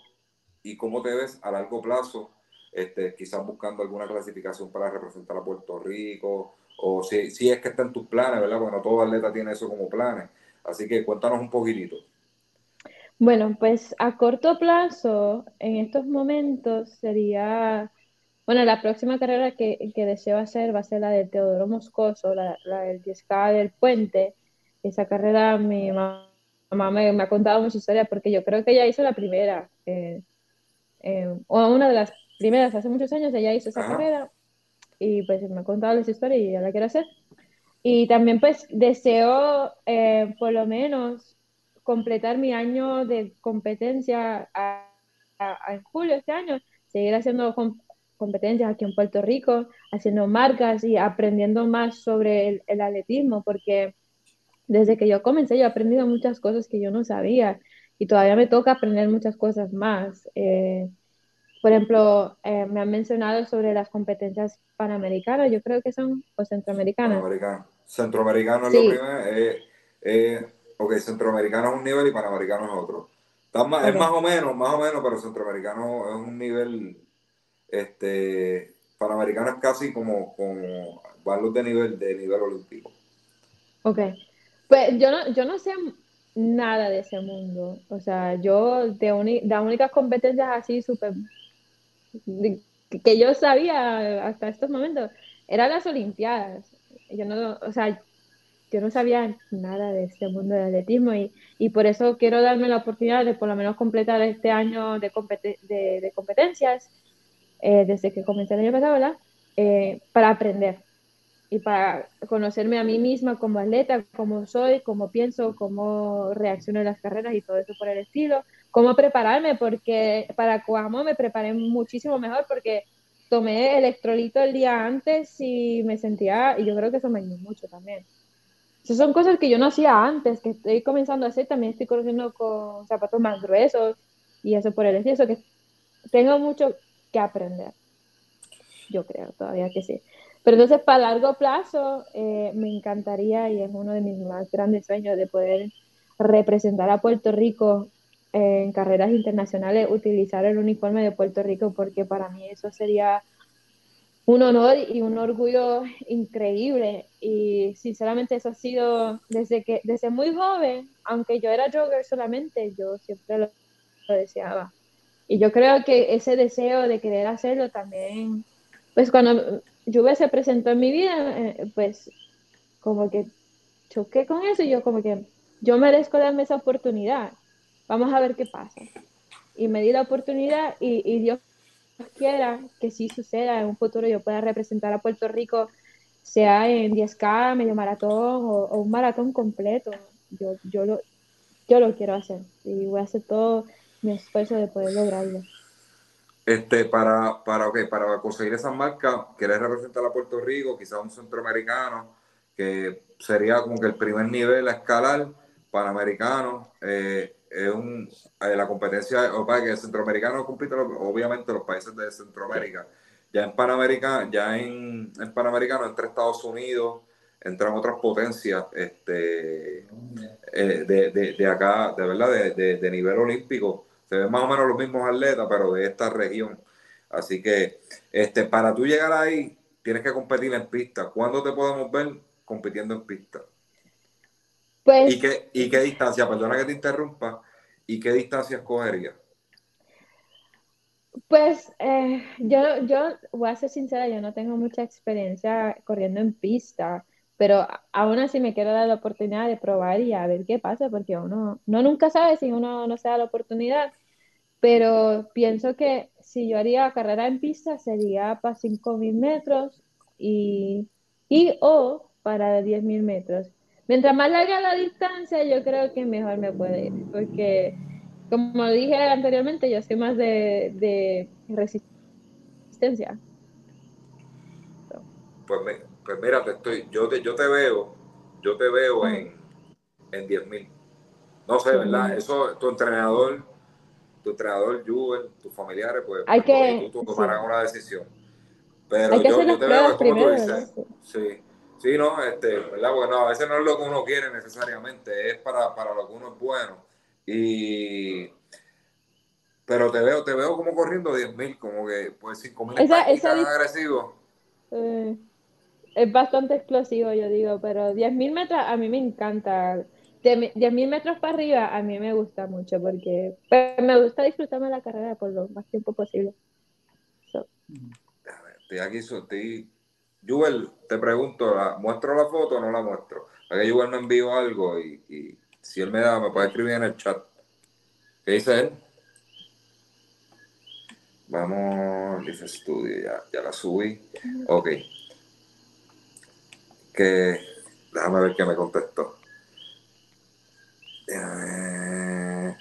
y cómo te ves a largo plazo, este, quizás buscando alguna clasificación para representar a Puerto Rico, o si, si es que está en tus planes, ¿verdad? Bueno, todo atleta tiene eso como planes. Así que cuéntanos un poquitito. Bueno, pues a corto plazo, en estos momentos sería, bueno, la próxima carrera que, que deseo hacer va a ser la de Teodoro Moscoso, la, la del 10K del Puente. Esa carrera mi mamá me, me, ha contado mucha historia porque yo creo que ella hizo la primera. Eh, eh, o una de las primeras hace muchos años, ella hizo esa carrera y pues me ha contado esa historia y ya la quiero hacer. Y también pues deseo eh, por lo menos completar mi año de competencia en julio este año, seguir haciendo competencias aquí en Puerto Rico, haciendo marcas y aprendiendo más sobre el, atletismo, porque desde que yo comencé yo he aprendido muchas cosas que yo no sabía y todavía me toca aprender muchas cosas más. Eh, por ejemplo, eh, me han mencionado sobre las competencias panamericanas, yo creo que son o centroamericanas. Panamericanas. Centroamericano es lo primero. Eh, ok, centroamericano es un nivel y panamericano es otro. Es más o menos, más o menos, pero centroamericano es un nivel, este, panamericano es casi como, como valor de nivel, de nivel olímpico. Ok. Pues yo no, yo no sé nada de ese mundo. O sea, yo de, de las únicas competencias así súper que yo sabía hasta estos momentos eran las Olimpiadas. Yo no, o sea, yo no sabía nada de este mundo del atletismo y, y, por eso quiero darme la oportunidad de por lo menos completar este año de, de, competencias eh, desde que comencé el año pasado, ¿verdad? Eh, para aprender y para conocerme a mí misma como atleta, cómo soy, cómo pienso, cómo reacciono en las carreras y todo eso por el estilo, cómo prepararme, porque para Coamo me preparé muchísimo mejor porque tomé electrolito el día antes y me sentía, y yo creo que eso me ayudó mucho también. Esas son cosas que yo no hacía antes, que estoy comenzando a hacer, también estoy conociendo con zapatos más gruesos y eso por el estilo, eso que tengo mucho que aprender. Yo creo todavía que sí. Pero entonces, para largo plazo, eh, me encantaría, y es uno de mis más grandes sueños, de poder representar a Puerto Rico en carreras internacionales, utilizar el uniforme de Puerto Rico, porque para mí eso sería un honor y un orgullo increíble. Y sinceramente eso ha sido desde que desde muy joven, aunque yo era jogger solamente, yo siempre lo, deseaba. Y yo creo que ese deseo de querer hacerlo también, pues cuando Juve se presentó en mi vida, eh, pues como que choqué con eso y yo como que yo merezco darme esa oportunidad vamos a ver qué pasa. Y me di la oportunidad y, Dios quiera que sí suceda en un futuro yo pueda representar a Puerto Rico, sea en 10K, medio maratón o, un maratón completo. Yo, yo, lo, yo lo quiero hacer y voy a hacer todo mi esfuerzo de poder lograrlo. Este, para, para, okay, para conseguir esa marca, quieres representar a Puerto Rico, quizás un centroamericano, que sería como que el primer nivel a escalar, panamericano, eh, es un, eh, la competencia, que el centroamericano compite obviamente los países de Centroamérica. Ya en Panamericano, ya en, Panamericano entre Estados Unidos, entran otras potencias este, eh, de, de, acá, de verdad, de, de, nivel olímpico. Se ven más o menos los mismos atletas, pero de esta región. Así que este, para tú llegar ahí, tienes que competir en pista. ¿Cuándo te podemos ver compitiendo en pista? Pues, ¿Y, qué, ¿Y qué distancia? Perdona que te interrumpa. ¿Y qué distancia escogería? Pues eh, yo, yo voy a ser sincera, yo no tengo mucha experiencia corriendo en pista, pero aún así me quiero dar la oportunidad de probar y a ver qué pasa, porque uno no nunca sabe si uno no se da la oportunidad, pero pienso que si yo haría carrera en pista sería para 5.000 metros y, y o para 10.000 metros. Mientras más larga la distancia, yo creo que mejor me puede ir, porque como dije anteriormente, yo soy más de, resistencia. Pues, pues, mira, te estoy, yo te, yo te veo, yo te veo en, en 10.000. No sé, ¿verdad? Eso, tu entrenador, tu entrenador, Juven, tus familiares, pues, Hay que, tú, tomarás una decisión. Pero yo, yo te veo, como tú dices, sí Sí, no, este, ¿verdad? Porque no, a veces no es lo que uno quiere necesariamente, es para, para lo que uno es bueno. Y pero te veo, te veo como corriendo 10.000, como que pues 5.000 es tan agresivo. Eh, es bastante explosivo, yo digo, pero 10.000 metros a mí me encanta. 10.000 metros para arriba a mí me gusta mucho porque pues, me gusta disfrutarme la carrera por lo más tiempo posible. Estoy aquí, estoy te pregunto, ¿muestro la foto o no la muestro? Para que Jubel me envío algo y, si él me da, me puede escribir en el chat. ¿Qué dice él? Vamos, dice estudio, ya, ya la subí. Ok. Que, déjame ver qué me contestó.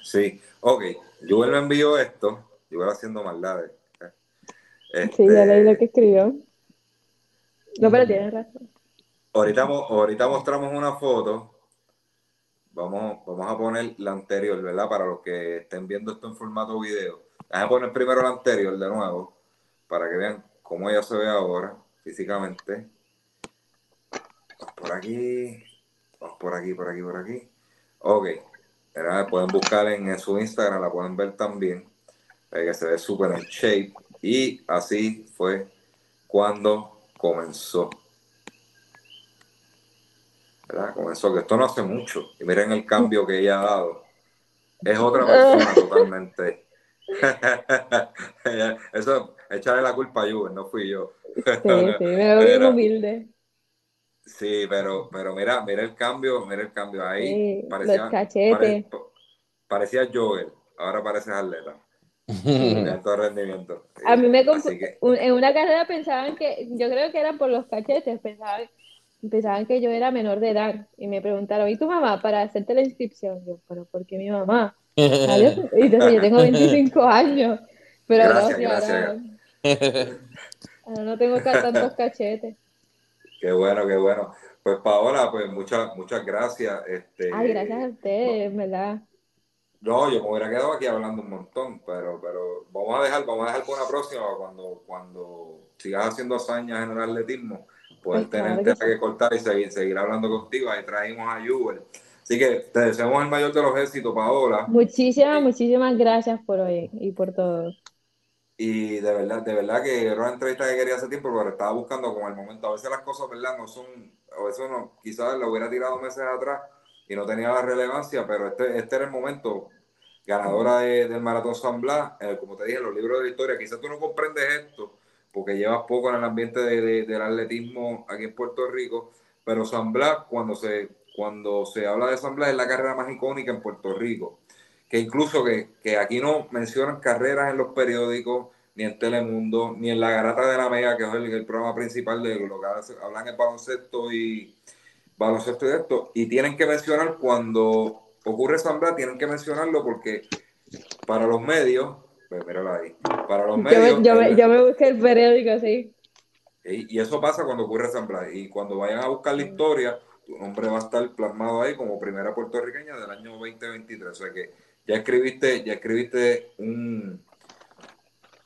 Sí, ok. Jubel me envió esto. Jubel haciendo maldades. Sí, ya leí Este, lo que escribió. No, pero tienes razón. ahorita, ahorita mostramos una foto. Vamos, vamos a poner la anterior, ¿verdad? Para los que estén viendo esto en formato video. Vamos a poner primero la anterior de nuevo, para que vean cómo ella se ve ahora físicamente. Vamos por aquí, vamos por aquí, por aquí, por aquí. Ok, pueden buscar en, en su Instagram, la pueden ver también, eh, que se ve súper en shape. Y así fue cuando comenzó. ¿verdad? Comenzó, que esto no hace mucho. Y miren el cambio que ella ha dado. Es otra persona totalmente. Eso, echarle la culpa a Juven, no fui yo. Sí, sí, me veo bien Pero- humilde. Sí, pero, pero mira, mira el cambio, mira el cambio ahí. Sí, parecía, los cachetes. pare- parecía Joel, ahora pareces atleta. De alto rendimiento. Sí, A mí me que- un- en una carrera pensaban que, yo creo que era por los cachetes, pensaban, pensaban que yo era menor de edad y me preguntaron, ¿y tu mamá para hacerte la inscripción? Yo, pero ¿por qué mi mamá? Adiós. Y entonces yo tengo 25 años, pero Gracias, no, sí, gracias. ahora, ahora no tengo tantos cachetes. Qué bueno, qué bueno. Pues Paola, pues muchas, muchas gracias. Este, Ay, gracias a ustedes, en verdad. No, yo me hubiera quedado aquí hablando un montón, pero, pero vamos a dejar, vamos a dejar por una próxima cuando, cuando sigas haciendo hazañas en el atletismo, poder Pues claro tenerte que que, cortar y seguir, seguir hablando contigo. Ahí traímos a Juber. Así que te deseamos el mayor de los éxitos, Paola. Muchísimas, muchísimas gracias por hoy y por todo. Y de verdad, de verdad que era una entrevista que quería hace tiempo, pero estaba buscando como el momento. A veces las cosas, ¿verdad? No son, a veces uno quizás lo hubiera tirado meses atrás y no tenía la relevancia, pero este, este era el momento. Ganadora de- del Maratón San Blas, eh, como te dije, los libros de la historia. Quizás tú no comprendes esto porque llevas poco en el ambiente de- de- del atletismo aquí en Puerto Rico, pero San Blas, cuando se, cuando se habla de San Blas, es la carrera más icónica en Puerto Rico que incluso que, que aquí no mencionan carreras en los periódicos, ni en Telemundo, ni en La Garata de la Mega, que es el, el programa principal de lo que hablan en baloncesto y baloncesto y esto, y tienen que mencionar cuando ocurre Blas, tienen que mencionarlo porque para los medios, pues míralo ahí, para los medios, me, yo me, el- yo me busqué el periódico, sí. y, y eso pasa cuando ocurre Blas. Y cuando vayan a buscar la historia, tu nombre va a estar plasmado ahí como primera puertorriqueña del año 2023. O sea que ya escribiste, ya escribiste un,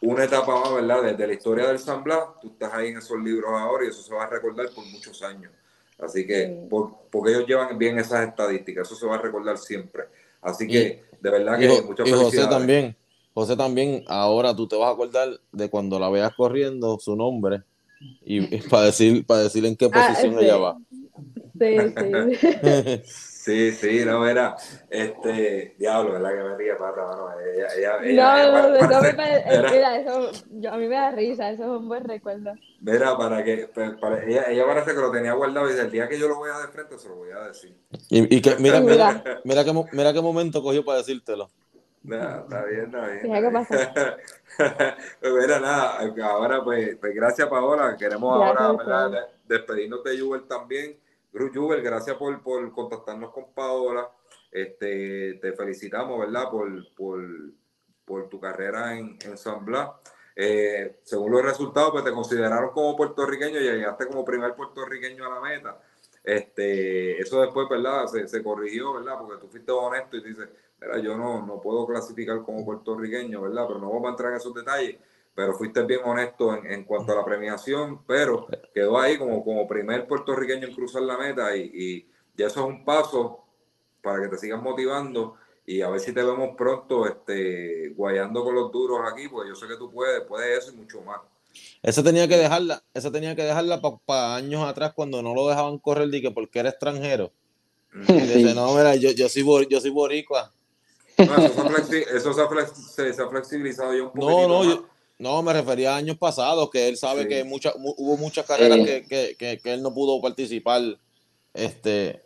una etapa más, ¿verdad? Desde la historia del San Blas, tú estás ahí en esos libros ahora y eso se va a recordar por muchos años. Así que, Sí. por- porque ellos llevan bien esas estadísticas, eso se va a recordar siempre. Así que, de verdad que Y, muchas y José también. José también, ahora tú te vas a acordar de cuando la veas corriendo, su nombre, y, para decir, para decir en qué Ah, posición sí. ella va. Sí, sí. Sí, sí, no, era, este, diablo, ¿verdad? Que me ríe pata, mano. Ella, ella, ella, ella No, no, eso me mira, eso, yo, a mí me da risa, eso es un buen recuerdo. Mira, para que, pa- para- ella, ella parece que lo tenía guardado y dice, el día que yo lo vea de frente se lo voy a decir. Y, y que, mira, Mira. mira, mira, qué, mira qué momento cogió para decírtelo. Nah, está bien, está bien. Mira qué está bien. Pues mira, nada, ahora pues, pues gracias Paola, queremos Gracias ahora a ¿verdad? despedirnos de Jubel también. Gru Jubel, gracias por, por contactarnos con Paola. Este, te felicitamos, ¿verdad? Por, por, por tu carrera en, en San Blas. Eh, según los resultados, pues te consideraron como puertorriqueño y llegaste como primer puertorriqueño a la meta. Este, eso después, ¿verdad? Se, se corrigió, ¿verdad? Porque tú fuiste honesto y dices, mira, yo no, no puedo clasificar como puertorriqueño, ¿verdad? Pero no vamos a entrar en esos detalles. Pero fuiste bien honesto en, en cuanto a la premiación, pero quedó ahí como, como primer puertorriqueño en cruzar la meta y, y ya eso es un paso para que te sigas motivando y a ver si te vemos pronto este, guayando con los duros aquí, porque yo sé que tú puedes, puedes eso y mucho más. Esa tenía que dejarla, esa tenía que dejarla para años atrás cuando no lo dejaban correr y que porque era extranjero. Y dice, no, mira, yo, yo soy yo soy boricua. No, eso, se ha flexi- eso se, ha flex- se- se ha flexibilizado ya un No, poquitito no, más. yo, no, me refería a años pasados, que él sabe Sí. que mucha, mu- hubo muchas carreras Sí. que, que, que, que él no pudo participar, este,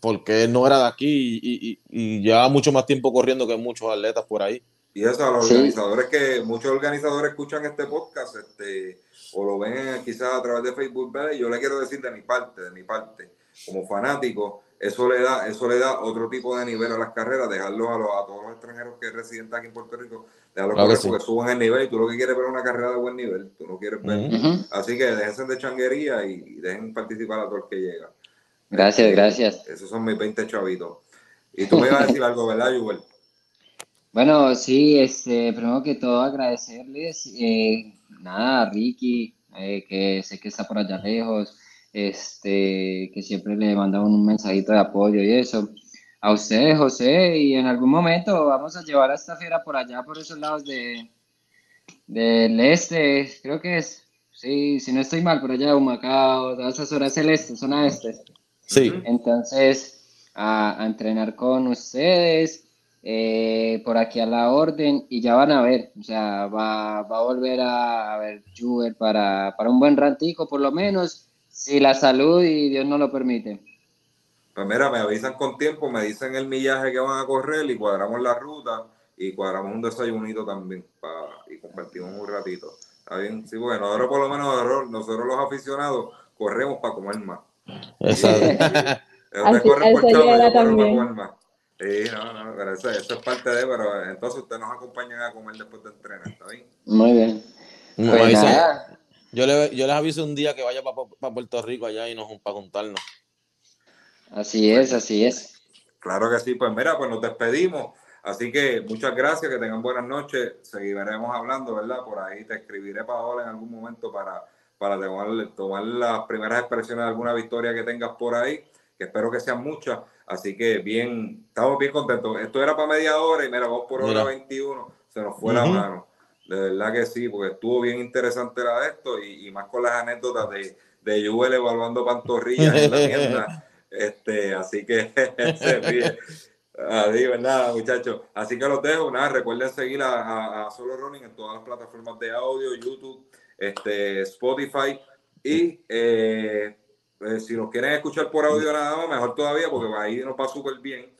porque él no era de aquí y, y, y llevaba mucho más tiempo corriendo que muchos atletas por ahí. Y eso a los Sí. organizadores que muchos organizadores escuchan este podcast este, o lo ven quizás a través de Facebook, ¿verdad? y yo le quiero decir de mi parte, de mi parte, como fanático, eso le da, eso le da otro tipo de nivel a las carreras, dejarlos a, los, a todos los extranjeros que residen aquí en Puerto Rico, dejarlos Claro que correr sí. porque suban el nivel y tú lo que quieres es ver una carrera de buen nivel, tú no quieres ver. Así que déjense de changuería y, dejen participar a todo el que llega. Gracias, gracias. Esos son mis 20 chavitos. Y tú me ibas a decir algo, ¿verdad, Yubel? Bueno, sí, este, primero que todo agradecerles, eh, nada, a Ricky, eh, que sé que está por allá lejos, este, que siempre le mandaban un mensajito de apoyo y eso. A ustedes, José, y en algún momento vamos a llevar a esta fiera por allá, por esos lados de, del este, creo que es, sí, si no estoy mal, por allá de Humacao, todas esas horas celeste, zona este. Sí. Entonces, a, a entrenar con ustedes, eh, por aquí a la orden, y ya van a ver, o sea, va, va a volver a, a ver Juber para, para un buen rantico, por lo menos, si la salud y Dios no lo permite. Pues mira, me avisan con tiempo, me dicen el millaje que van a correr y cuadramos la ruta y cuadramos un desayunito también para, y compartimos un ratito. ¿Está bien? Sí, porque nosotros por lo menos nosotros, nosotros los aficionados corremos para comer más. Exacto. Ustedes Así- corren por eso chavo, yo corro para también. comer más. Sí, no, no, pero eso, eso es parte de, pero entonces ustedes nos acompañan a comer después de entrenar, ¿está bien? Muy bien. Pues nada, Yo, le, yo les aviso un día que vaya para Puerto Rico allá y nos para juntarnos. así es, así es. Claro que sí, pues mira, pues nos despedimos. Así que muchas gracias, que tengan buenas noches. Seguiremos hablando, ¿verdad? Por ahí te escribiré, Paola, en algún momento para, para tomar, tomar las primeras expresiones de alguna victoria que tengas por ahí, que espero que sean muchas. Así que bien, estamos bien contentos. Esto era para media hora y mira, vamos por hora Mira. 21, se nos fue la mano. De verdad que sí, porque estuvo bien interesante la de esto y, y más con las anécdotas de, de Yuel evaluando pantorrillas en la tienda. Este, así que se ríe. Así, ¿verdad, muchachos? Así que los dejo. Nada, recuerden seguir a, a- a Solo Running en todas las plataformas de audio, YouTube, este, Spotify. Y eh, eh, si nos quieren escuchar por audio nada más, mejor todavía, porque ahí nos va súper bien.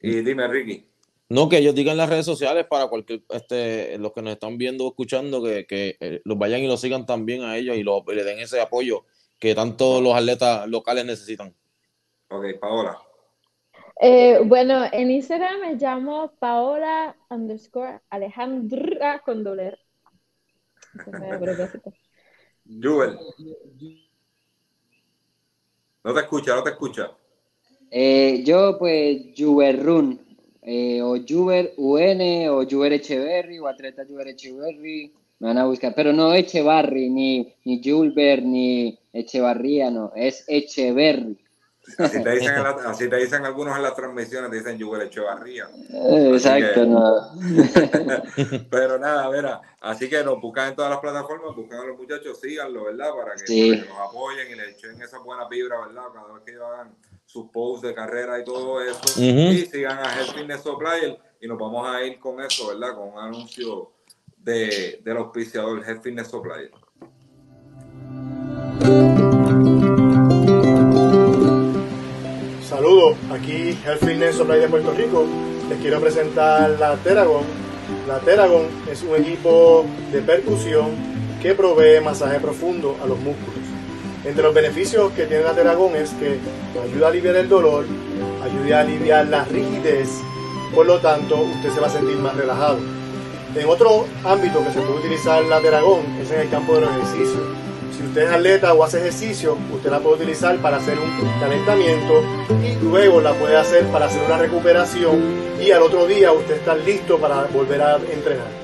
Y dime, Ricky. No, que ellos digan en las redes sociales para cualquier, este, los que nos están viendo o escuchando, que, que eh, los vayan y los sigan también a ellos y, lo- y le den ese apoyo que tanto los atletas locales necesitan. Ok, Paola. Eh, bueno, en Instagram me llamo Paola underscore Alejandra con doble R. Ese fue a propósito. Jubel. No te escucha, no te escucha. Eh, yo, pues, Juberrun, eh, o Juber UN, o Juber Echeverry, o atleta Juber Echeverry, me van a buscar, pero no Echevarri, ni, ni Julber, ni Echevarría, no, es Echeverry. Así te dicen, en la- así te dicen algunos en las transmisiones, te dicen Jubel Echevarría. Eh, Exacto, que- no. Pero nada, verá, así que nos buscan en todas las plataformas, buscan a los muchachos, síganlo, ¿verdad? Para que, Sí. para que nos apoyen y les echen esa buena vibra, ¿verdad? Cada vez que ellos hagan sus posts de carrera y todo eso. Y sigan a Health Fitness Supplier y nos vamos a ir con eso, ¿verdad? Con un anuncio de, del auspiciador Health Fitness Supplier. Saludos, aquí Health Fitness Supply de Puerto Rico. Les quiero presentar la Teragon. La Teragon es un equipo de percusión que provee masaje profundo a los músculos. Entre los beneficios que tiene la Teragon es que ayuda a aliviar el dolor, ayuda a aliviar la rigidez, por lo tanto usted se va a sentir más relajado. En otro ámbito que se puede utilizar la Teragon es en el campo de los ejercicios. Si usted es atleta o hace ejercicio, usted la puede utilizar para hacer un calentamiento y luego la puede hacer para hacer una recuperación y al otro día usted está listo para volver a entrenar.